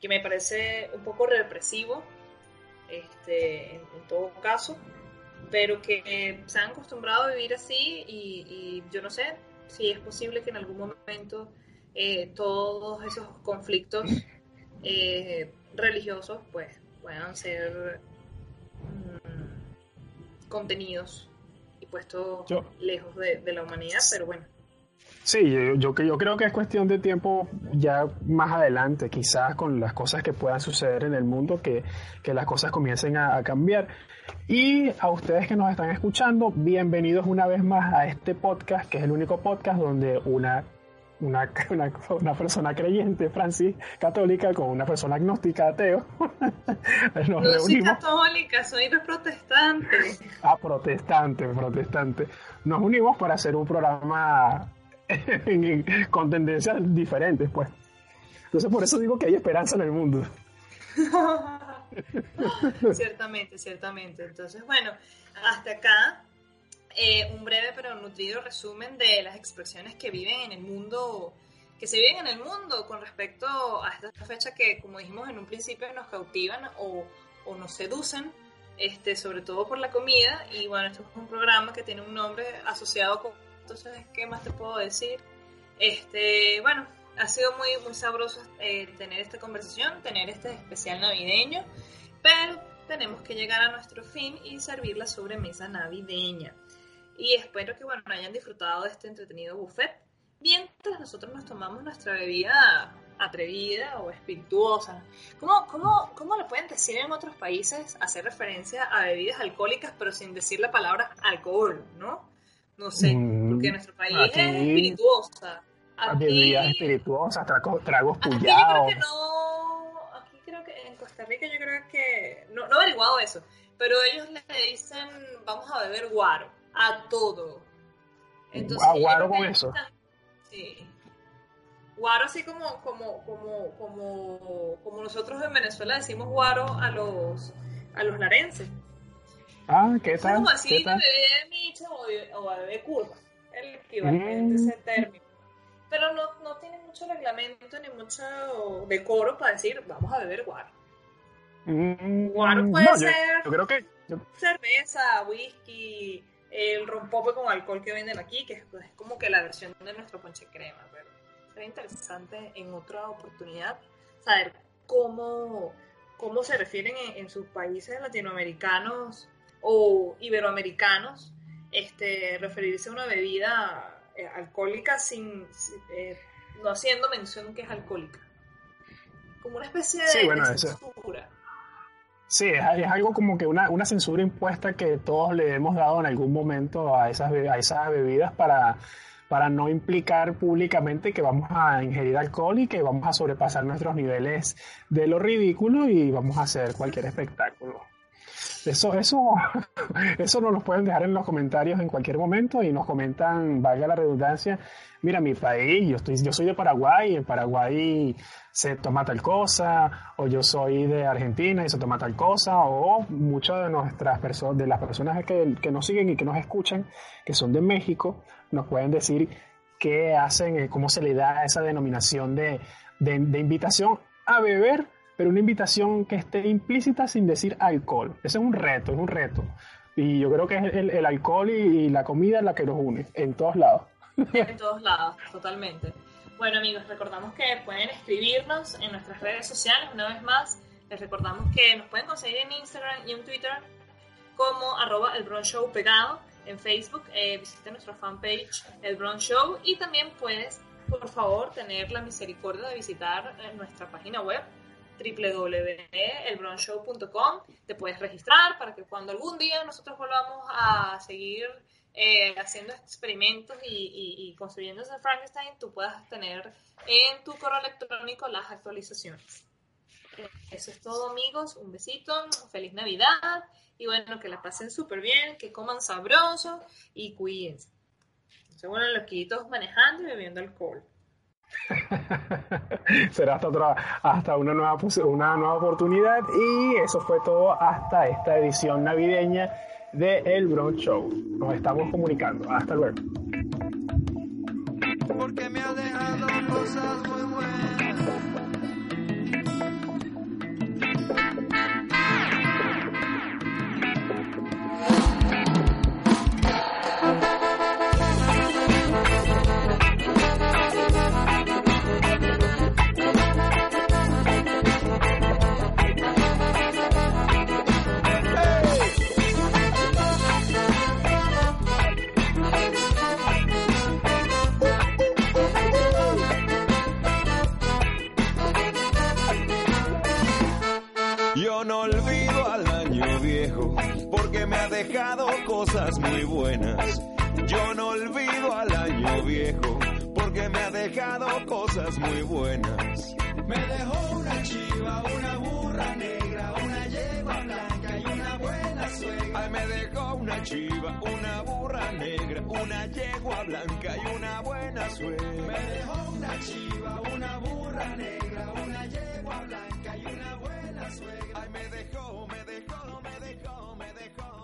me parece un poco represivo, este, en, todo caso, pero que se han acostumbrado a vivir así y, yo no sé si es posible que en algún momento eh, todos esos conflictos eh, religiosos pues puedan ser mm, contenidos puesto lejos de, la humanidad, pero bueno. Sí, yo, yo, yo creo que es cuestión de tiempo ya más adelante, quizás con las cosas que puedan suceder en el mundo, que, que las cosas comiencen a, a, cambiar. Y a ustedes que nos están escuchando, bienvenidos una vez más a este podcast, que es el único podcast donde una una, una, persona creyente, Francis, católica, con una persona agnóstica, ateo. Nos no soy católica, soy protestante. Ah, protestante, protestante. Nos unimos para hacer un programa con tendencias diferentes, pues. Entonces, por eso digo que hay esperanza en el mundo. ciertamente, ciertamente. Entonces, bueno, hasta acá eh, un breve pero nutrido resumen de las expresiones que viven en el mundo, que se viven en el mundo con respecto a esta fecha que, como dijimos en un principio, nos cautivan o, o nos seducen, este, sobre todo por la comida. Y bueno, esto es un programa que tiene un nombre asociado con... Entonces, ¿qué más te puedo decir? Este, bueno, ha sido muy, muy sabroso eh, tener esta conversación, tener este especial navideño, pero tenemos que llegar a nuestro fin y servir la sobremesa navideña. Y espero que bueno, hayan disfrutado de este entretenido buffet mientras nosotros nos tomamos nuestra bebida atrevida o espirituosa. ¿Cómo, cómo, cómo le pueden decir en otros países hacer referencia a bebidas alcohólicas pero sin decir la palabra alcohol, no? No sé, mm, porque nuestro país es espirituosa. Aquí, bebidas espirituosas, tragos, tragos puyados. Aquí creo que no, aquí creo que en Costa Rica yo creo que, no, no he averiguado eso, pero ellos le dicen vamos a beber guaro a todo. Entonces, guaro con eso. Sí. Guaro así como, como, como, como, como nosotros en Venezuela decimos guaro a los, a los larenses. Ah, ¿qué tal? Es como así de bebé micha o, o bebé curva, el equivalente ese mm. término. Pero no, no tiene mucho reglamento ni mucho decoro para decir vamos a beber guaro. Mm, guaro puede ser yo creo que cerveza, whisky, el rompope con alcohol que venden aquí, que es, como que la versión de nuestro ponche crema. Pero sería interesante en otra oportunidad saber cómo, cómo se refieren en, sus países latinoamericanos o iberoamericanos, este, referirse a una bebida eh, alcohólica sin, eh, no haciendo mención que es alcohólica. Como una especie de, sí, bueno, Sí, es, algo como que una, una, censura impuesta que todos le hemos dado en algún momento a esas, a esas bebidas para, para no implicar públicamente que vamos a ingerir alcohol y que vamos a sobrepasar nuestros niveles de lo ridículo y vamos a hacer cualquier espectáculo. Eso, eso, eso nos lo pueden dejar en los comentarios en cualquier momento y nos comentan, valga la redundancia, mira, mi país, yo, estoy, yo soy de Paraguay, en Paraguay se toma tal cosa, o yo soy de Argentina y se toma tal cosa, o muchas de nuestras personas, de las personas que, que nos siguen y que nos escuchan, que son de México, nos pueden decir qué hacen, eh, cómo se le da esa denominación de, de, invitación a beber pero una invitación que esté implícita sin decir alcohol. Ese es un reto, es un reto. Y yo creo que es el, alcohol y, la comida la que nos une, en todos lados. En todos lados, totalmente. Bueno amigos, recordamos que pueden escribirnos en nuestras redes sociales, una vez más, les recordamos que nos pueden conseguir en Instagram y en Twitter como arroba el Show pegado, en Facebook eh, visiten nuestra fanpage El Bron Show. Y también puedes, por favor, tener la misericordia de visitar eh, nuestra página web www.elbronshow.com. Te puedes registrar para que cuando algún día nosotros volvamos a seguir eh, haciendo experimentos y, construyendo ese Frankenstein, tú puedas tener en tu correo electrónico las actualizaciones. Eso es todo, amigos. Un besito, feliz Navidad y bueno, que la pasen súper bien, que coman sabroso y cuídense. Se bueno, loquitos manejando y bebiendo alcohol. Será hasta otra, hasta una nueva, una nueva oportunidad. Y eso fue todo hasta esta edición navideña de El Bronx Show. Nos estamos comunicando. Hasta luego. Dejado cosas muy buenas. Yo no olvido al año viejo porque me ha dejado cosas muy buenas. Me dejó una chiva, una burra negra, una yegua blanca me dejó una chiva, una burra negra, una yegua blanca y una buena suegra. Me dejó una chiva, una burra negra, una yegua blanca y una buena suegra. Ay, me dejó, me dejó, me dejó, me dejó.